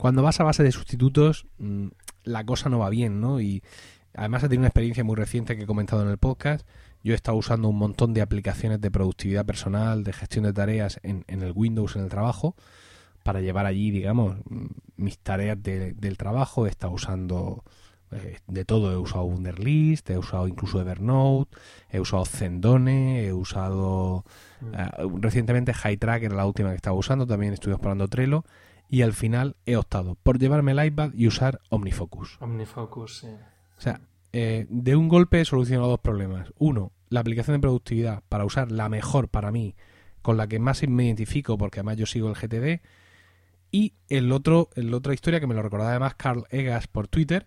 cuando vas a base de sustitutos, mm, la cosa no va bien, ¿no? Y además he tenido una experiencia muy reciente que he comentado en el podcast. Yo he estado usando un montón de aplicaciones de productividad personal, de gestión de tareas en, el Windows, en el trabajo, para llevar allí, digamos, mm, mis tareas del trabajo. He estado usando eh, de todo. He usado Wunderlist, he usado incluso Evernote, he usado Zendone, he usado mm. eh, recientemente HighTrack, era la última que estaba usando. También estuve explorando Trello y al final he optado por llevarme el iPad y usar OmniFocus. OmniFocus, sí. O sea, eh, de un golpe he solucionado dos problemas. Uno, la aplicación de productividad para usar la mejor para mí, con la que más me identifico, porque además yo sigo el GTD. Y el otro, la otra historia que me lo recordaba además Carl Egas por Twitter,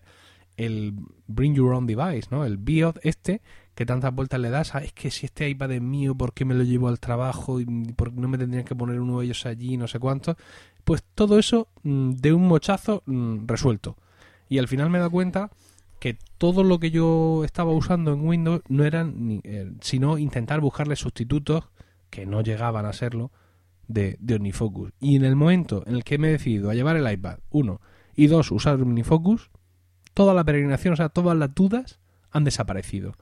el Bring Your Own Device, ¿no? El BIOD este, que tantas vueltas le das, es que si este iPad es mío, ¿por qué me lo llevo al trabajo? ¿Y por qué no me tendrían que poner uno de ellos allí? No sé cuánto. Pues todo eso mm, de un mochazo mm, resuelto. Y al final me he dado cuenta que todo lo que yo estaba usando en Windows no eran eh, sino intentar buscarle sustitutos que no llegaban a serlo de, de OmniFocus. Y en el momento en el que me he decidido a llevar el iPad, uno, y dos, usar OmniFocus, toda la peregrinación, o sea, todas las dudas han desaparecido.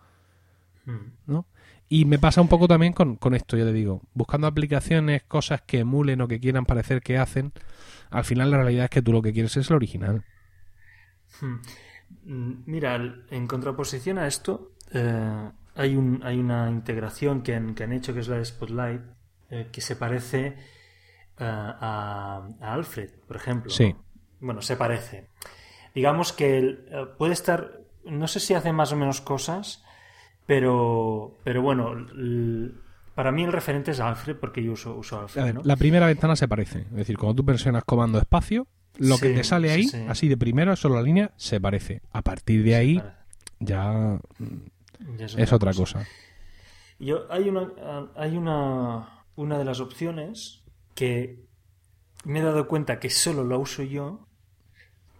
Hmm. ¿No? Y me pasa un poco también con, esto, yo le digo, buscando aplicaciones, cosas que emulen o que quieran parecer que hacen, al final la realidad es que tú lo que quieres es lo original. Hmm. Mm, mira, en contraposición a esto, eh, hay, un, hay una integración que han, que han hecho, que es la de Spotlight, eh, que se parece eh, a, Alfred, por ejemplo. Sí. Bueno, se parece. Digamos que puede estar, no sé si hace más o menos cosas, pero, pero bueno, para mí el referente es Alfred porque yo uso, uso Alfred. La primera ventana se parece. Es decir, cuando tú presionas comando espacio, lo que te sale ahí, sí. así de primero, solo la línea, se parece. A partir de ahí, ya ya es es otra cosa. Yo, hay una, hay una, una de las opciones que me he dado cuenta que solo la uso yo,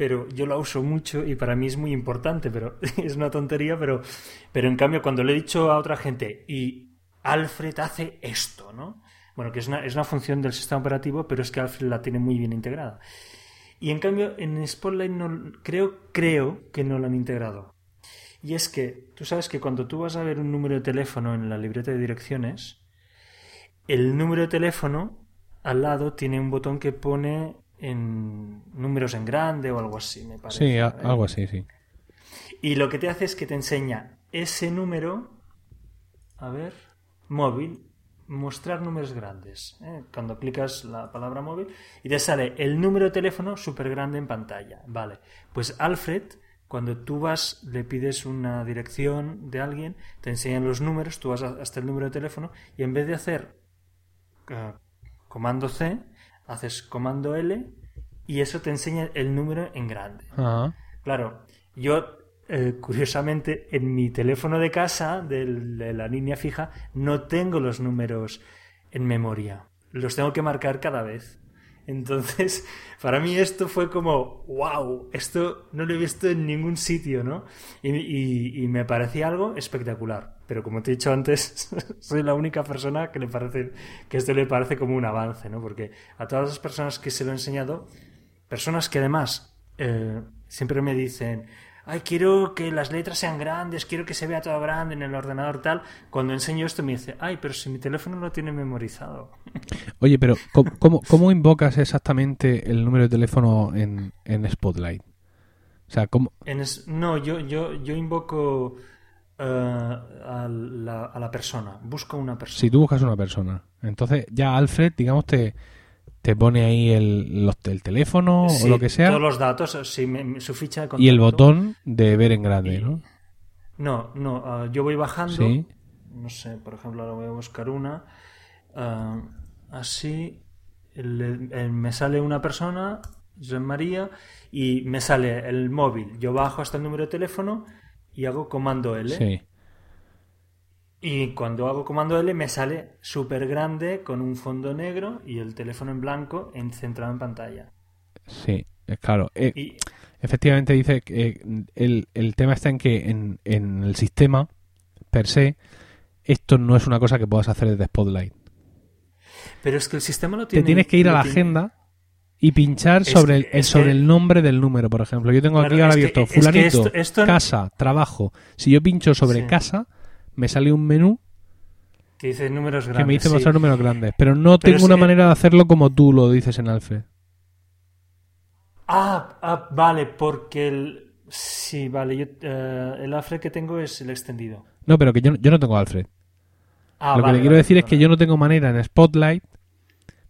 pero yo la uso mucho y para mí es muy importante, pero es una tontería, pero, pero en cambio cuando le he dicho a otra gente y Alfred hace esto, ¿no? Bueno, que es una, es una función del sistema operativo, pero es que Alfred la tiene muy bien integrada. Y en cambio en Spotlight creo, creo que no la han integrado. Y es que tú sabes que cuando tú vas a ver un número de teléfono en la libreta de direcciones, el número de teléfono al lado tiene un botón que pone en números en grande o algo así, me parece. Sí, a- algo así, sí. Y lo que te hace es que te enseña ese número, a ver, móvil, mostrar números grandes. ¿eh? Cuando clicas la palabra móvil y te sale el número de teléfono súper grande en pantalla. Vale, pues Alfred, cuando tú vas, le pides una dirección de alguien, te enseñan los números, tú vas hasta el número de teléfono y en vez de hacer eh, comando C, haces comando L y eso te enseña el número en grande. Claro, yo eh, curiosamente en mi teléfono de casa de la línea fija no tengo los números en memoria. Los tengo que marcar cada vez. Entonces, para mí esto fue como, wow, esto no lo he visto en ningún sitio, ¿no? Y, y- me parecía algo espectacular. Pero como te he dicho antes, soy la única persona que le parece, que esto le parece como un avance, ¿no? Porque a todas las personas que se lo he enseñado, personas que además eh, siempre me dicen, ay, quiero que las letras sean grandes, quiero que se vea todo grande en el ordenador tal. Cuando enseño esto me dice, ay, pero si mi teléfono lo tiene memorizado. Oye, pero ¿cómo, cómo, cómo invocas exactamente el número de teléfono en, en Spotlight? O sea, ¿cómo? En es- no, yo, yo, yo invoco eh, a, la, a la persona, busco una persona. Si tú buscas una persona, entonces ya Alfred, digamos, te, te pone ahí el, los- el teléfono Sí, o lo que sea Todos los datos, sí, me- su ficha de y el botón de ver en grande, Y- ¿no? No, no, ah, yo voy bajando. Sí. No sé, por ejemplo, ahora voy a buscar una. ah, así. el- el- me sale una persona, José María, y me sale el móvil. Yo bajo hasta el número de teléfono y hago comando L. Sí. Y cuando hago comando L me sale súper grande con un fondo negro y el teléfono en blanco en- centrado en pantalla. Sí, es claro. Eh, Y efectivamente dice que eh, el, el tema está en que en, en el sistema per se esto no es una cosa que puedas hacer desde Spotlight. pero es que el sistema lo Te tiene. tienes que ir a la tiene- agenda y pinchar Es sobre, el, sobre que- el nombre del número, por ejemplo. Yo tengo Claro, aquí ahora abierto que fulanito, esto- esto- casa, trabajo. Si yo pincho sobre Sí. casa, me sale un menú Que dice números grandes. que me dice sí. mostrar números grandes. Pero no Pero tengo una que- manera de hacerlo como tú lo dices en Alfred. Ah, ah, vale, porque el. Sí, vale, yo, eh, el Alfred que tengo es el extendido. No, pero que yo, yo no tengo Alfred. Ah, lo vale, que le quiero vale, decir es que yo no tengo manera en Spotlight,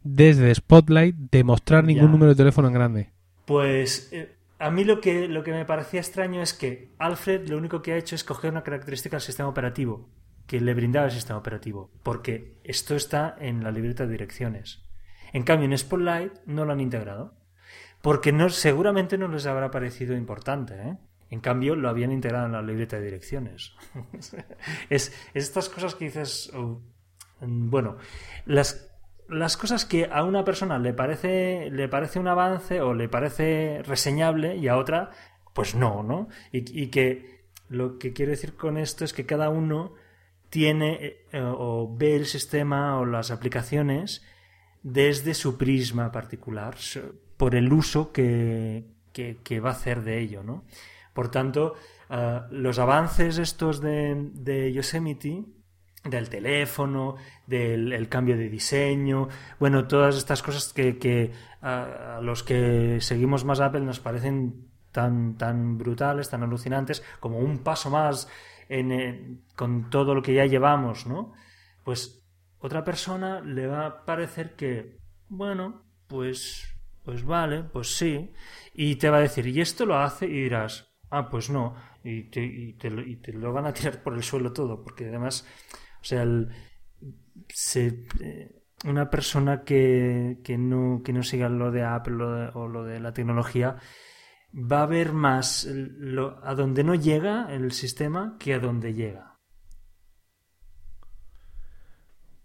desde Spotlight, de mostrar ningún Ya. número de teléfono en grande. Pues eh, a mí lo que, lo que me parecía extraño es que Alfred lo único que ha hecho es coger una característica del sistema operativo que le brindaba el sistema operativo, porque esto está en la libreta de direcciones. En cambio, en Spotlight no lo han integrado, porque no, seguramente no les habrá parecido importante. ¿eh? En cambio, lo habían integrado en la libreta de direcciones. es, es estas cosas que dices, oh, mm, bueno, las, las cosas que a una persona le parece, le parece un avance o le parece reseñable y a otra, pues no, ¿no? Y, que lo que quiero decir con esto es que cada uno tiene eh, o ve el sistema o las aplicaciones desde su prisma particular, por el uso que, que- que va a hacer de ello, ¿no? Por tanto, ah, los avances estos de, de Yosemite, del teléfono, del el cambio de diseño, bueno, todas estas cosas que, a, los que seguimos más Apple nos parecen tan, tan brutales, tan alucinantes, como un paso más eh, con todo lo que ya llevamos, ¿no? Pues otra persona le va a parecer que, bueno, pues, pues vale, pues sí, y te va a decir, y esto lo hace, y dirás, ah, pues no, y te lo van a tirar por el suelo todo, porque además, o sea, el- se, eh, una persona que, que, no, que no siga lo de Apple o lo de la tecnología va a ver más lo, a donde no llega el sistema que a donde llega.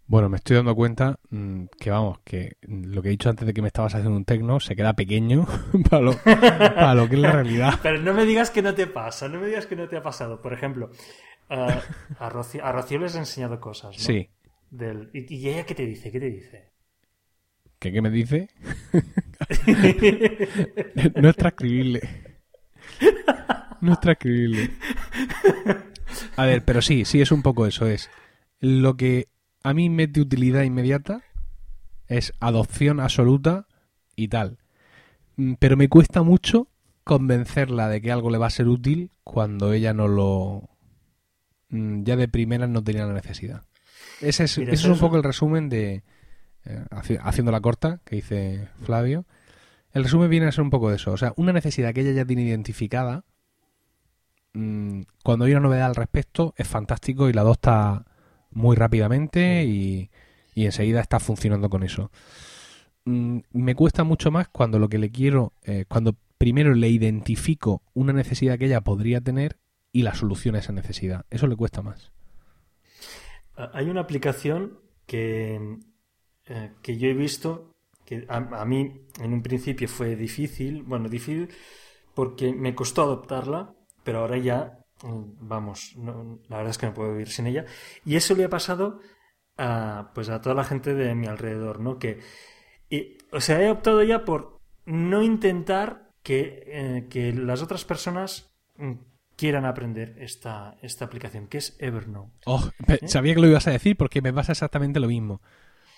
Bueno, me estoy dando cuenta mm, que vamos, que lo que he dicho antes de que me estabas haciendo un tecno se queda pequeño para lo, para lo que es la realidad. Pero no me digas que no te pasa, no me digas que no te ha pasado. Por ejemplo, uh, a, Rocío, a Rocío les he enseñado cosas, ¿no? Sí. Del, y, ¿Y ella qué te dice? ¿Qué te dice? ¿Qué, qué me dice? no es transcribible. No es transcribible. A ver, pero sí, sí es un poco eso. Es lo que a mí me es de utilidad inmediata, es adopción absoluta y tal. Mm, pero me cuesta mucho convencerla de que algo le va a ser útil cuando ella no lo... Mm, ya de primera no tenía la necesidad. Ese es, Mira, eso es un poco el resumen de... Eh, haciendo la corta, que dice Flavio. El resumen viene a ser un poco de eso. O sea, una necesidad que ella ya tiene identificada, mmm, cuando hay una novedad al respecto, es fantástico y la adopta muy rápidamente y, y enseguida está funcionando con eso. Mm, me cuesta mucho más cuando lo que le quiero, eh, cuando primero le identifico una necesidad que ella podría tener y la soluciona esa necesidad. Eso le cuesta más. Hay una aplicación que, eh, que yo he visto que a, a, mí en un principio fue difícil, bueno, difícil porque me costó adoptarla, pero ahora ya vamos, no, la verdad es que no puedo vivir sin ella. Y eso le ha pasado a, pues a toda la gente de mi alrededor, ¿no? Que, y, o sea, he optado ya por no intentar que, eh, que las otras personas mm, quieran aprender esta, esta aplicación, que es Evernote. Oh, ¿Eh? Sabía que lo ibas a decir porque me pasa exactamente lo mismo.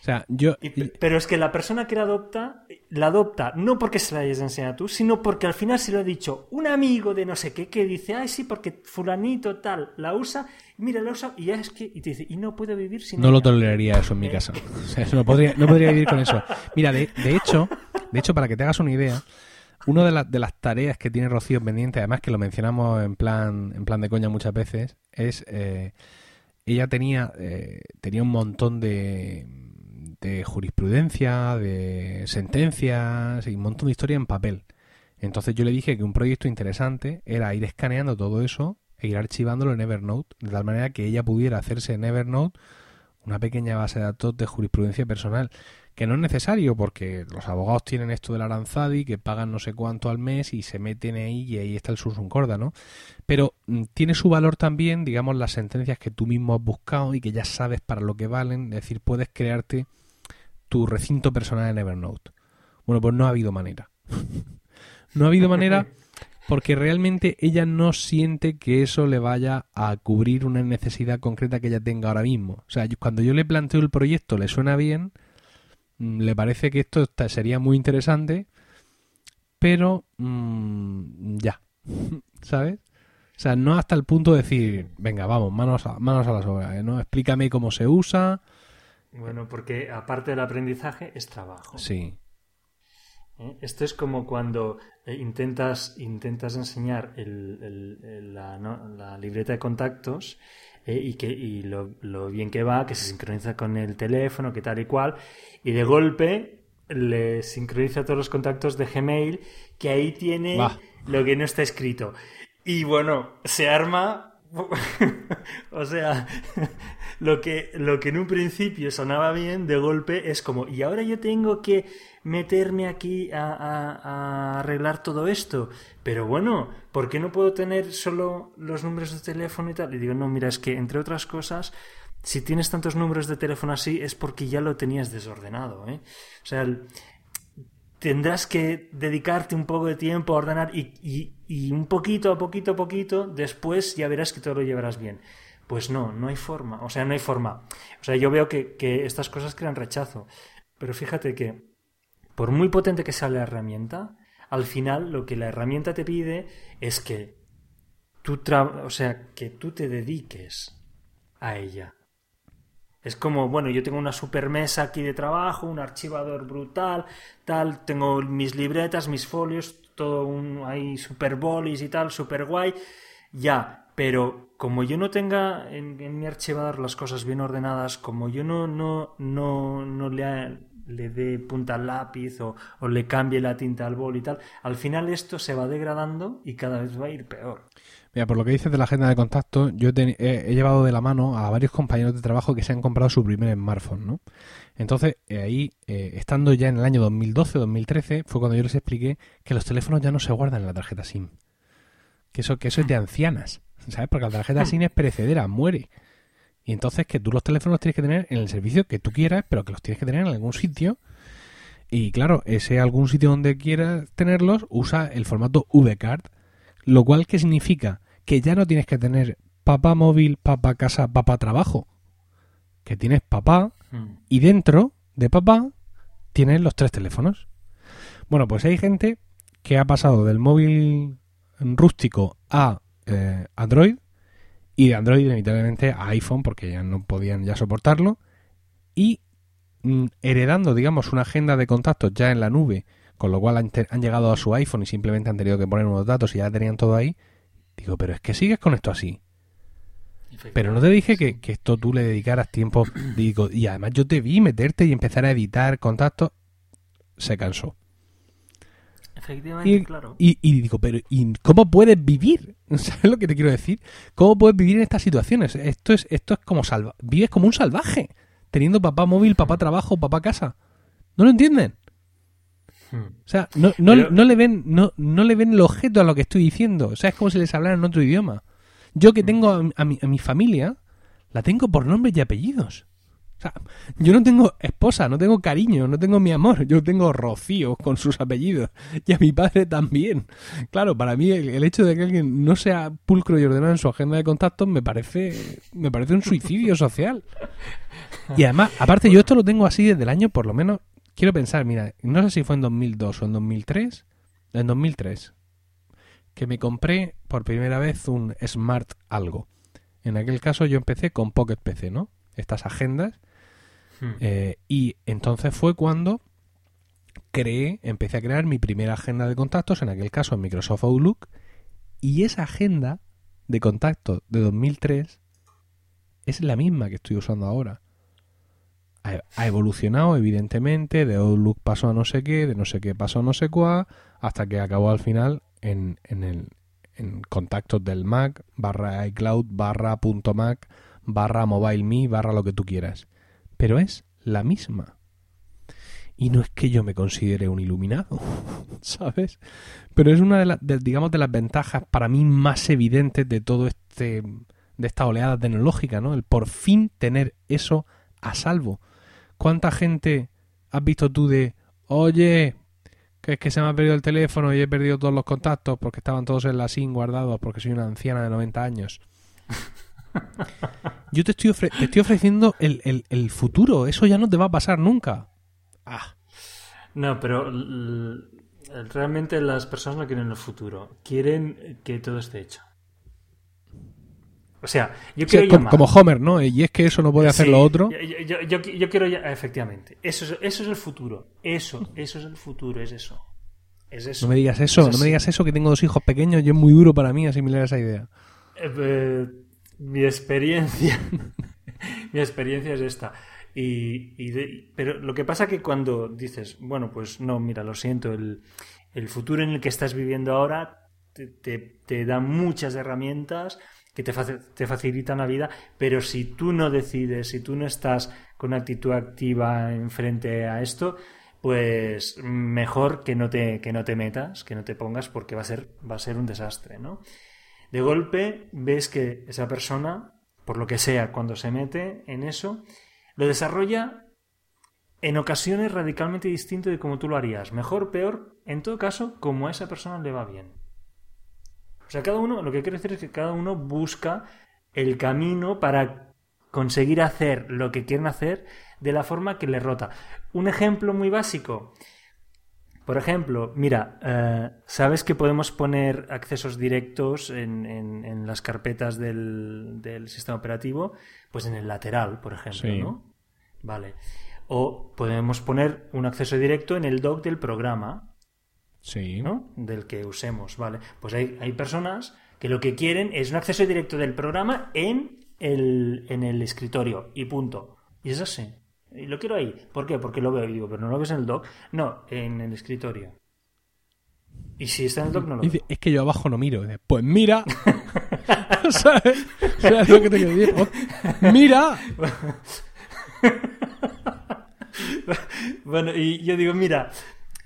O sea, yo... Pero es que la persona que la adopta, la adopta no porque se la hayas enseñado tú, sino porque al final se lo ha dicho un amigo de no sé qué que dice, ay, sí, porque fulanito tal la usa, mira, la usa y ya es que, y te dice, y no puedo vivir sin No ella. lo toleraría eso en mi casa. O sea, no podría, no podría vivir con eso. Mira, de, de hecho, de hecho, para que te hagas una idea, una de, la, de las tareas que tiene Rocío pendiente, además que lo mencionamos en plan, en plan de coña muchas veces, es... Eh, ella tenía, eh, tenía un montón de de jurisprudencia, de sentencias y un montón de historia en papel. Entonces yo le dije que un proyecto interesante era ir escaneando todo eso e ir archivándolo en Evernote, de tal manera que ella pudiera hacerse en Evernote una pequeña base de datos de jurisprudencia personal, que no es necesario porque los abogados tienen esto del Aranzadi, que pagan no sé cuánto al mes y se meten ahí y ahí está el sursum corda, ¿no? Pero mm, tiene su valor también, digamos, las sentencias que tú mismo has buscado y que ya sabes para lo que valen, es decir, puedes crearte tu recinto personal en Evernote. Bueno, pues no ha habido manera. no ha habido manera porque realmente ella no siente que eso le vaya a cubrir una necesidad concreta que ella tenga ahora mismo. O sea, cuando yo le planteo el proyecto, le suena bien, le parece que esto sería muy interesante, pero mmm, ya, ¿sabes? O sea, no hasta el punto de decir, venga, vamos, manos a, manos a las obras, ¿eh? ¿no? Explícame cómo se usa, bueno, porque aparte del aprendizaje es trabajo. Sí. ¿Eh? Esto es como cuando eh, intentas, intentas enseñar el, el, el, la, ¿no? la, libreta de contactos eh, y, que, y lo, lo, bien que va, que se sincroniza con el teléfono, que tal y cual, y de golpe le sincroniza todos los contactos de Gmail, que ahí tiene lo que no está escrito. Y bueno, se arma o sea, lo que, lo que en un principio sonaba bien, de golpe es como, y ahora yo tengo que meterme aquí a, arreglar todo esto. Pero bueno, ¿por qué no puedo tener solo los números de teléfono y tal? Y digo, no, mira, es que entre otras cosas, si tienes tantos números de teléfono así, es porque ya lo tenías desordenado, ¿eh? O sea, tendrás que dedicarte un poco de tiempo a ordenar y, un poquito a poquito a poquito, después ya verás que todo lo llevarás bien. Pues no, no hay forma. O sea, no hay forma. O sea, yo veo que, que estas cosas crean rechazo. Pero fíjate que, por muy potente que sea la herramienta, al final lo que la herramienta te pide es que tú, o sea, que tú te dediques a ella. Es como, bueno, yo tengo una super mesa aquí de trabajo, un archivador brutal, tal, tengo mis libretas, mis folios, todo un, hay super bolis y tal, super guay, ya, pero como yo no tenga en, mi archivador las cosas bien ordenadas, como yo no, no, no, no le, le dé punta al lápiz o, le cambie la tinta al bol y tal, al final esto se va degradando y cada vez va a ir peor. Mira, por lo que dices de la agenda de contacto, yo he, llevado de la mano a varios compañeros de trabajo que se han comprado su primer smartphone, ¿no? Entonces, eh, ahí, eh, estando ya en el año 2012-2013, fue cuando yo les expliqué que los teléfonos ya no se guardan en la tarjeta SIM. Que eso, que eso es de ancianas. ¿sabes? Porque la tarjeta SIM es perecedera, muere. Y entonces que tú los teléfonos los tienes que tener en el servicio que tú quieras, pero que los tienes que tener en algún sitio. Y claro, ese algún sitio donde quieras tenerlos usa el formato VCard, lo cual ¿qué significa? Que ya no tienes que tener papá móvil, papá casa, papá trabajo. Que tienes papá hmm. y dentro de papá tienes los tres teléfonos. Bueno, pues hay gente que ha pasado del móvil rústico a eh, Android y de Android inevitablemente a iPhone porque ya no podían ya soportarlo. Y mm, heredando digamos una agenda de contactos ya en la nube con lo cual han, llegado a su iPhone y simplemente han tenido que poner unos datos y ya tenían todo ahí digo pero es que sigues con esto así pero no te dije que, que esto tú le dedicaras tiempo digo y además yo te vi meterte y empezar a editar contactos se cansó Efectivamente, y, claro. Y, digo, pero ¿y cómo puedes vivir? ¿Sabes lo que te quiero decir? ¿Cómo puedes vivir en estas situaciones? Esto es, esto es como salva vives como un salvaje, teniendo papá móvil, papá trabajo, papá casa. ¿No lo entienden? Hmm. O sea, no, no, no, le ven, no, no le ven el objeto a lo que estoy diciendo. O sea, es como si les hablara en otro idioma. Yo que tengo a mi, a mi familia, la tengo por nombres y apellidos. O sea, yo no tengo esposa, no tengo cariño, no tengo mi amor, yo tengo Rocío con sus apellidos y a mi padre también. Claro, para mí el, hecho de que alguien no sea pulcro y ordenado en su agenda de contactos me parece me parece un suicidio social. Y además, aparte yo esto lo tengo así desde el año por lo menos quiero pensar, mira, no sé si fue en 2002 o en 2003, en 2003 que me compré por primera vez un Smart algo. En aquel caso yo empecé con Pocket PC, ¿no? Estas agendas Hmm. Eh, y entonces fue cuando creé, empecé a crear mi primera agenda de contactos, en aquel caso en Microsoft Outlook, y esa agenda de contactos de 2003 es la misma que estoy usando ahora. Ha, evolucionado, evidentemente, de Outlook pasó a no sé qué, de no sé qué pasó a no sé cuál, hasta que acabó al final en, en, el, en contactos del Mac, barra iCloud, barra punto Mac, barra mobile barra lo que tú quieras pero es la misma. Y no es que yo me considere un iluminado, ¿sabes? Pero es una de las, digamos, de las ventajas para mí más evidentes de todo este, de esta oleada tecnológica, ¿no? El por fin tener eso a salvo. ¿Cuánta gente has visto tú de, oye, que es que se me ha perdido el teléfono y he perdido todos los contactos porque estaban todos en la SIM guardados porque soy una anciana de 90 años? Yo te estoy, te estoy ofreciendo el, futuro. Eso ya no te va a pasar nunca. Ah. No, pero realmente las personas no quieren el futuro. Quieren que todo esté hecho. O sea, yo quiero como, como, Homer, ¿no? Y es que eso no puede hacer lo otro. Yo, quiero ya... Efectivamente. Eso es, eso es el futuro. Eso, eso es el futuro, es eso. Es eso. No me digas eso, no me digas eso, que tengo dos hijos pequeños y es muy duro para mí asimilar esa idea. Eh, eh mi experiencia, mi experiencia es esta. Y, pero lo que pasa que cuando dices, bueno, pues no, mira, lo siento, el, futuro en el que estás viviendo ahora te, da muchas herramientas que te, te, facilitan la vida, pero si tú no decides, si tú no estás con actitud activa en frente a esto, pues mejor que no te, que no te metas, que no te pongas, porque va a ser, va a ser un desastre, ¿no? De golpe ves que esa persona, por lo que sea, cuando se mete en eso, lo desarrolla en ocasiones radicalmente distinto de como tú lo harías. Mejor, peor, en todo caso, como a esa persona le va bien. O sea, cada uno, lo que quiero decir es que cada uno busca el camino para conseguir hacer lo que quieren hacer de la forma que le rota. Un ejemplo muy básico. Por ejemplo, mira, eh, ¿sabes que podemos poner accesos directos en, las carpetas del, sistema operativo? Pues en el lateral, por ejemplo, ¿no? Vale. O podemos poner un acceso directo en el dock del programa. Sí. ¿no? Del que usemos, ¿vale? Pues hay, hay personas que lo que quieren es un acceso directo del programa en el, en el escritorio y punto. Y es así. Y lo quiero ahí. ¿Por qué? Porque lo veo y digo, pero no lo ves en el dock. No, en el escritorio. Y si está en el dock, no lo veo. es que yo abajo no miro. Pues mira. ¿Sabes? ¿Sabes lo que te quiero decir? Pues mira. Bueno, y yo digo, mira,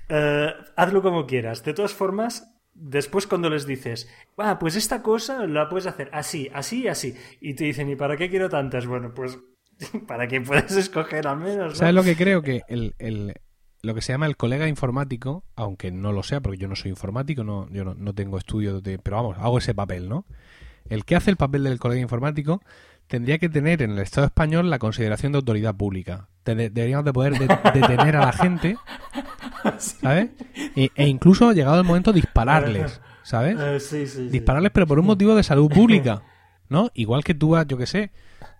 eh, hazlo como quieras. De todas formas, después cuando les dices, ah, pues esta cosa la puedes hacer así, así y así. Y te dicen, ¿y para qué quiero tantas? Bueno, pues para que puedas escoger al menos. ¿no? ¿Sabes lo que creo? Que el, el- lo que se llama el colega informático, aunque no lo sea, porque yo no soy informático, no, yo no, no tengo estudios de. Pero vamos, hago ese papel, ¿no? El que hace el papel del colega informático tendría que tener en el Estado español la consideración de autoridad pública. Deberíamos de poder de- detener a la gente, ¿sabes? E, e incluso, llegado el momento, dispararles, ¿sabes? Eh, sí, sí, sí. dispararles, pero por un motivo de salud pública, ¿no? Igual que tú vas, yo qué sé,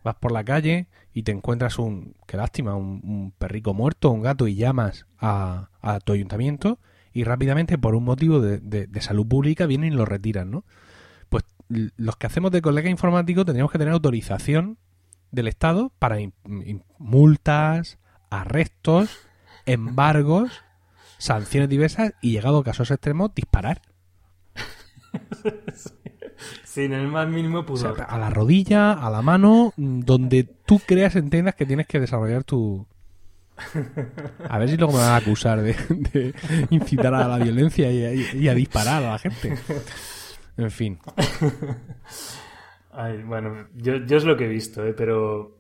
vas por la calle y te encuentras un, qué lástima, un, un perrico muerto, un gato y llamas a, a tu ayuntamiento y rápidamente por un motivo de, de- de salud pública vienen y lo retiran, ¿no? Pues los que hacemos de colega informático tendríamos que tener autorización del Estado para in- in- multas, arrestos, embargos, sanciones diversas y llegado a casos extremos, disparar. Sin el más mínimo O sea, pudor. a la rodilla, a la mano, donde tú creas, entiendas que tienes que desarrollar tu... A ver si luego me van a acusar de, de incitar a la violencia y a, y a disparar a la gente. En fin. Ay, bueno, yo, yo es lo que he visto, ¿eh? pero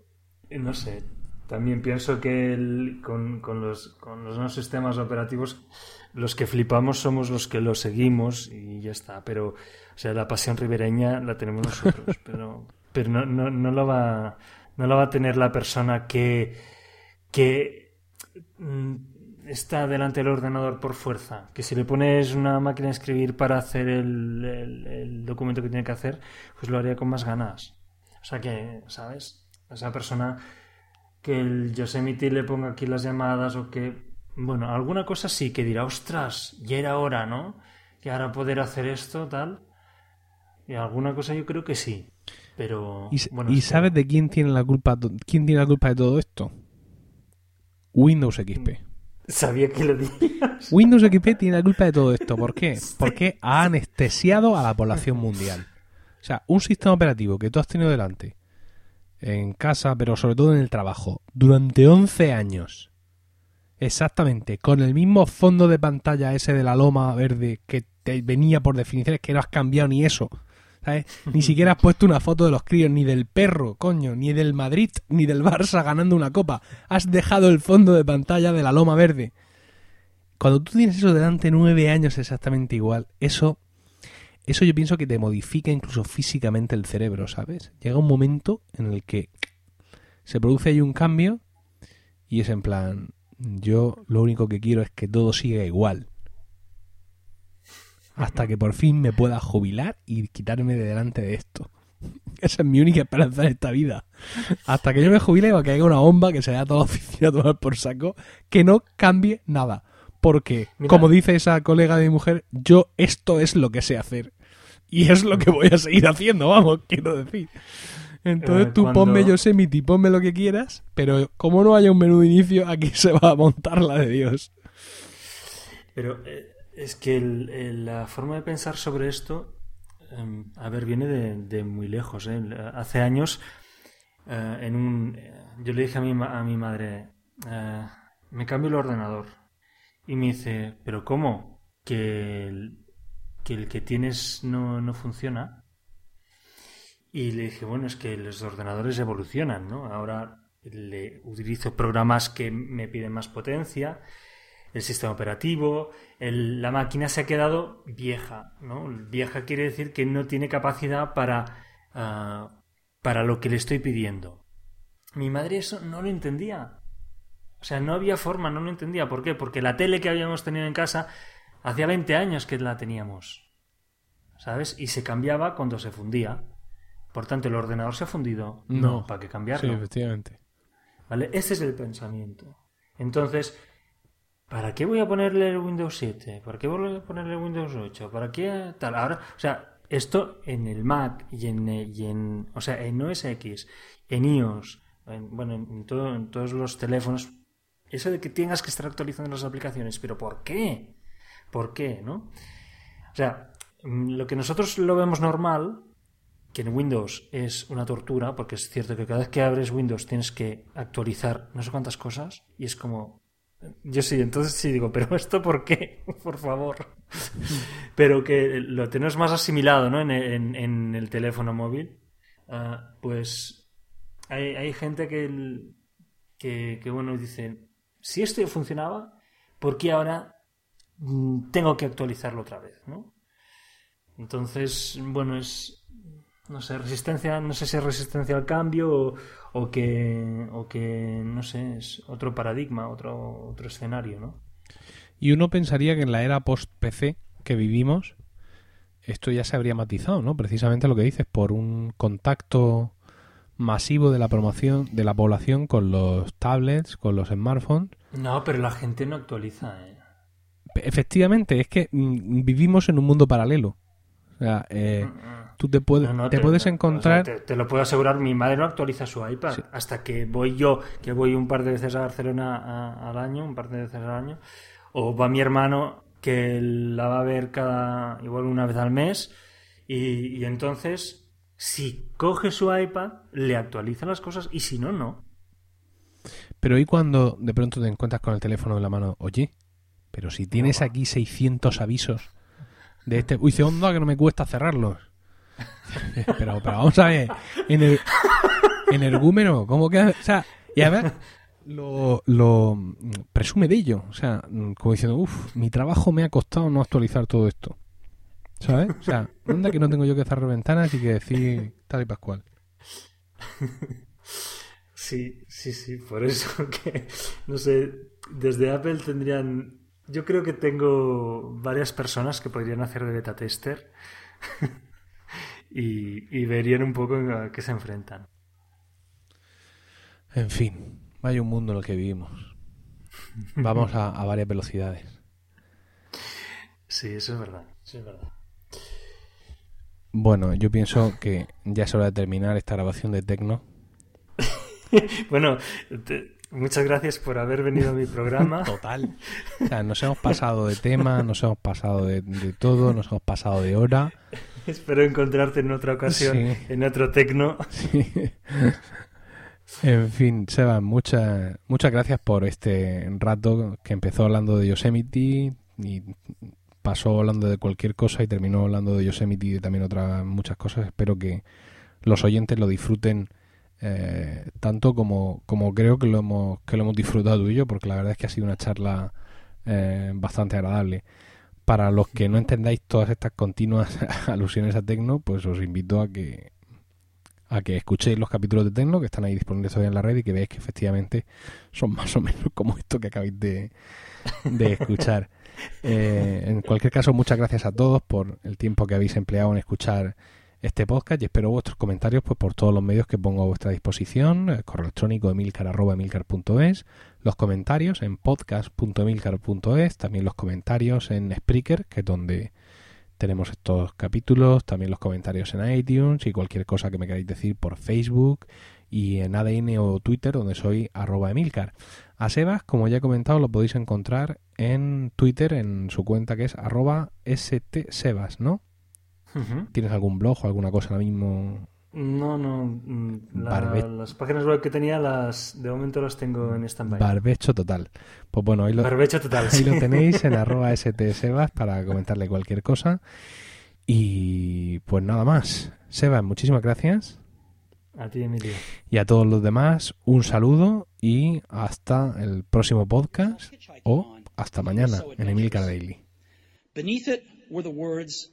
eh, no sé. También pienso que el- con, con los, con los nuevos sistemas operativos, los que flipamos somos los que los seguimos y ya está. Pero, o sea, la pasión ribereña la tenemos nosotros, pero, pero no, no, no, la va, no va a tener la persona que, que mm, está delante del ordenador por fuerza. Que si le pones una máquina de escribir para hacer el, el- el documento que tiene que hacer, pues lo haría con más ganas. O sea que, ¿sabes? Esa persona que el Yosemite le ponga aquí las llamadas o que... Bueno, alguna cosa sí, que dirá, ostras, ya era hora, ¿no? Que ahora poder hacer esto, tal. Y alguna cosa yo creo que sí. Pero... ¿Y, s- bueno, y es que- sabes de quién tiene la culpa? ¿Quién tiene la culpa de todo esto? Windows XP. Sabía que lo dirías. Windows XP tiene la culpa de todo esto. ¿Por qué? Porque ha anestesiado a la población mundial. O sea, un sistema operativo que tú has tenido delante, en casa, pero sobre todo en el trabajo, durante 11 años, exactamente, con el mismo fondo de pantalla ese de la loma verde que te venía por definiciones que no has cambiado ni eso. ¿sabes? Ni siquiera has puesto una foto de los críos, ni del perro, coño, ni del Madrid, ni del Barça ganando una copa. Has dejado el fondo de pantalla de la loma verde. Cuando tú tienes eso delante nueve años exactamente igual, eso, eso yo pienso que te modifica incluso físicamente el cerebro, ¿sabes? Llega un momento en el que se produce ahí un cambio y es en plan, yo lo único que quiero es que todo siga igual. Hasta que por fin me pueda jubilar y quitarme de delante de esto. Esa es mi única esperanza en esta vida. Hasta que yo me jubile va a caiga una bomba que se vaya a toda la oficina a tomar por saco, que no cambie nada. Porque, Mira. como dice esa colega de mi mujer, yo esto es lo que sé hacer. Y es lo que voy a seguir haciendo, vamos, quiero decir. Entonces Eh, tú cuando- ponme Yosemite ponme lo que quieras, pero como no haya un menú de inicio, aquí se va a montar la de Dios. Pero eh, es que el- el- la forma de pensar sobre esto, em, a ver, viene de, de muy lejos. ¿eh? Hace años, eh, en un, yo le dije a mi, a mi madre, me cambio el ordenador. Y me dice, ¿pero cómo? ¿Que el que, el que tienes no, no funciona? Y le dije, bueno, es que los ordenadores evolucionan, ¿no? Ahora le utilizo programas que me piden más potencia, el sistema operativo, la máquina se ha quedado vieja, ¿no? Vieja quiere decir que no tiene capacidad para, ah, para lo que le estoy pidiendo. Mi madre eso no lo entendía. O sea, no había forma, no lo entendía. ¿Por qué? Porque la tele que habíamos tenido en casa hacía 20 años que la teníamos. ¿Sabes? Y se cambiaba cuando se fundía. Por tanto, ¿el ordenador se ha fundido? No. ¿para qué Sí, cambiarlo? efectivamente. ¿Vale? Ese es el pensamiento. Entonces, ¿para qué voy a ponerle el Windows 7? ¿Para qué voy a ponerle el Windows 8? ¿Para qué tal? Ahora, o sea, esto en el Mac y en, y en o sea, en OS X, en iOS, bueno, en, todo, en todos los teléfonos, eso de que tengas que estar actualizando las aplicaciones, pero ¿por qué? ¿Por qué? ¿No? O sea, mm, lo que nosotros lo vemos normal, que en Windows es una tortura, porque es cierto que cada vez que abres Windows tienes que actualizar no sé cuántas cosas, y es como. Yo sí, entonces sí digo, pero ¿esto por qué? por favor. pero que lo tenemos más asimilado, ¿no? En, en, el teléfono móvil. Ah, pues hay, hay gente que, que, que, bueno, dice, si esto ya funcionaba, ¿por qué ahora mm, tengo que actualizarlo otra vez, ¿no? Entonces, bueno, es, no sé, resistencia, no sé si es resistencia al cambio o, que, o que, no sé, es otro paradigma, otro, otro escenario, ¿no? Y uno pensaría que en la era post-PC que vivimos, esto ya se habría matizado, ¿no? Precisamente lo que dices, por un contacto masivo de la promoción de la población con los tablets, con los smartphones. No, pero la gente no actualiza. ¿eh? Efectivamente, es que mm, vivimos en un mundo paralelo. O sea, eh, mm, mm. Tú te, puedes te, puedes encontrar... te, lo puedo asegurar, mi madre no actualiza su iPad. Hasta que voy yo, que voy un par de veces a Barcelona al año, un par de veces al año, o va mi hermano, que la va a ver cada, igual una vez al mes, y entonces si coge su iPad, le actualiza las cosas y si no, no. Pero ¿y cuando de pronto te encuentras con el teléfono en la mano? Oye, pero si tienes aquí 600 avisos de este... Uy, dice, onda que no me cuesta cerrarlos. pero, pero vamos a ver, en el, en ¿cómo que...? O sea, y a ver, lo, lo presume. O sea, como diciendo, uff, mi trabajo me ha costado no actualizar todo esto. ¿Sabes? O sea, onda que no tengo yo que cerrar ventanas y que decir tal y pascual. Sí, sí, sí, por eso que, no sé, desde Apple tendrían, yo creo que tengo varias personas que podrían hacer de beta tester y, verían un poco a qué se enfrentan. En fin, vaya un mundo en el que vivimos. Vamos a, a varias velocidades. Sí, eso es verdad, eso es verdad. Bueno, yo pienso que ya es hora de terminar esta grabación de Tecno. bueno, muchas gracias por haber venido a mi programa. Total. O sea, nos hemos pasado de tema, nos hemos pasado de, todo, nos hemos pasado de hora. Espero encontrarte en otra ocasión, en otro Tecno. En fin, Seba, muchas muchas gracias por este rato que empezó hablando de Yosemite y pasó hablando de cualquier cosa y terminó hablando de Yosemite y de también otras muchas cosas. Espero que los oyentes lo disfruten eh, tanto como, como creo que lo, hemos, que lo hemos disfrutado tú y yo, porque la verdad es que ha sido una charla eh, bastante agradable. Para los que no entendáis todas estas continuas alusiones a Tecno, pues os invito a que a que escuchéis los capítulos de Tecno que están ahí disponibles todavía en la red y que veáis que efectivamente son más o menos como esto que acabáis de, de escuchar. Eh, en cualquier caso, muchas gracias a todos por el tiempo que habéis empleado en escuchar este podcast y espero vuestros comentarios pues por todos los medios que pongo a vuestra disposición, el correo electrónico emilcar.emilcar.es, los comentarios en podcast.emilcar.es, también los comentarios en Spreaker, que es donde tenemos estos capítulos, también los comentarios en iTunes y cualquier cosa que me queráis decir por Facebook y en ADN o Twitter, donde soy arroba Emilcar. A Sebas, como ya he comentado, lo podéis encontrar en Twitter, en su cuenta que es arroba stsebas, ¿no? ¿Tienes algún blog o alguna cosa ahora mismo? No, no. Mm, las páginas web que tenía, las de momento las tengo en stand-by. Barbecho total. Pues bueno, ahí lo, Barbecho total, ahí lo tenéis en arroba stsebas para comentarle cualquier cosa. Y pues nada más. Sebas, muchísimas gracias. A ti, Emilio. Y a todos los demás, un saludo y hasta el próximo podcast o hasta mañana en Emilcar Daily. Beneath it were the words,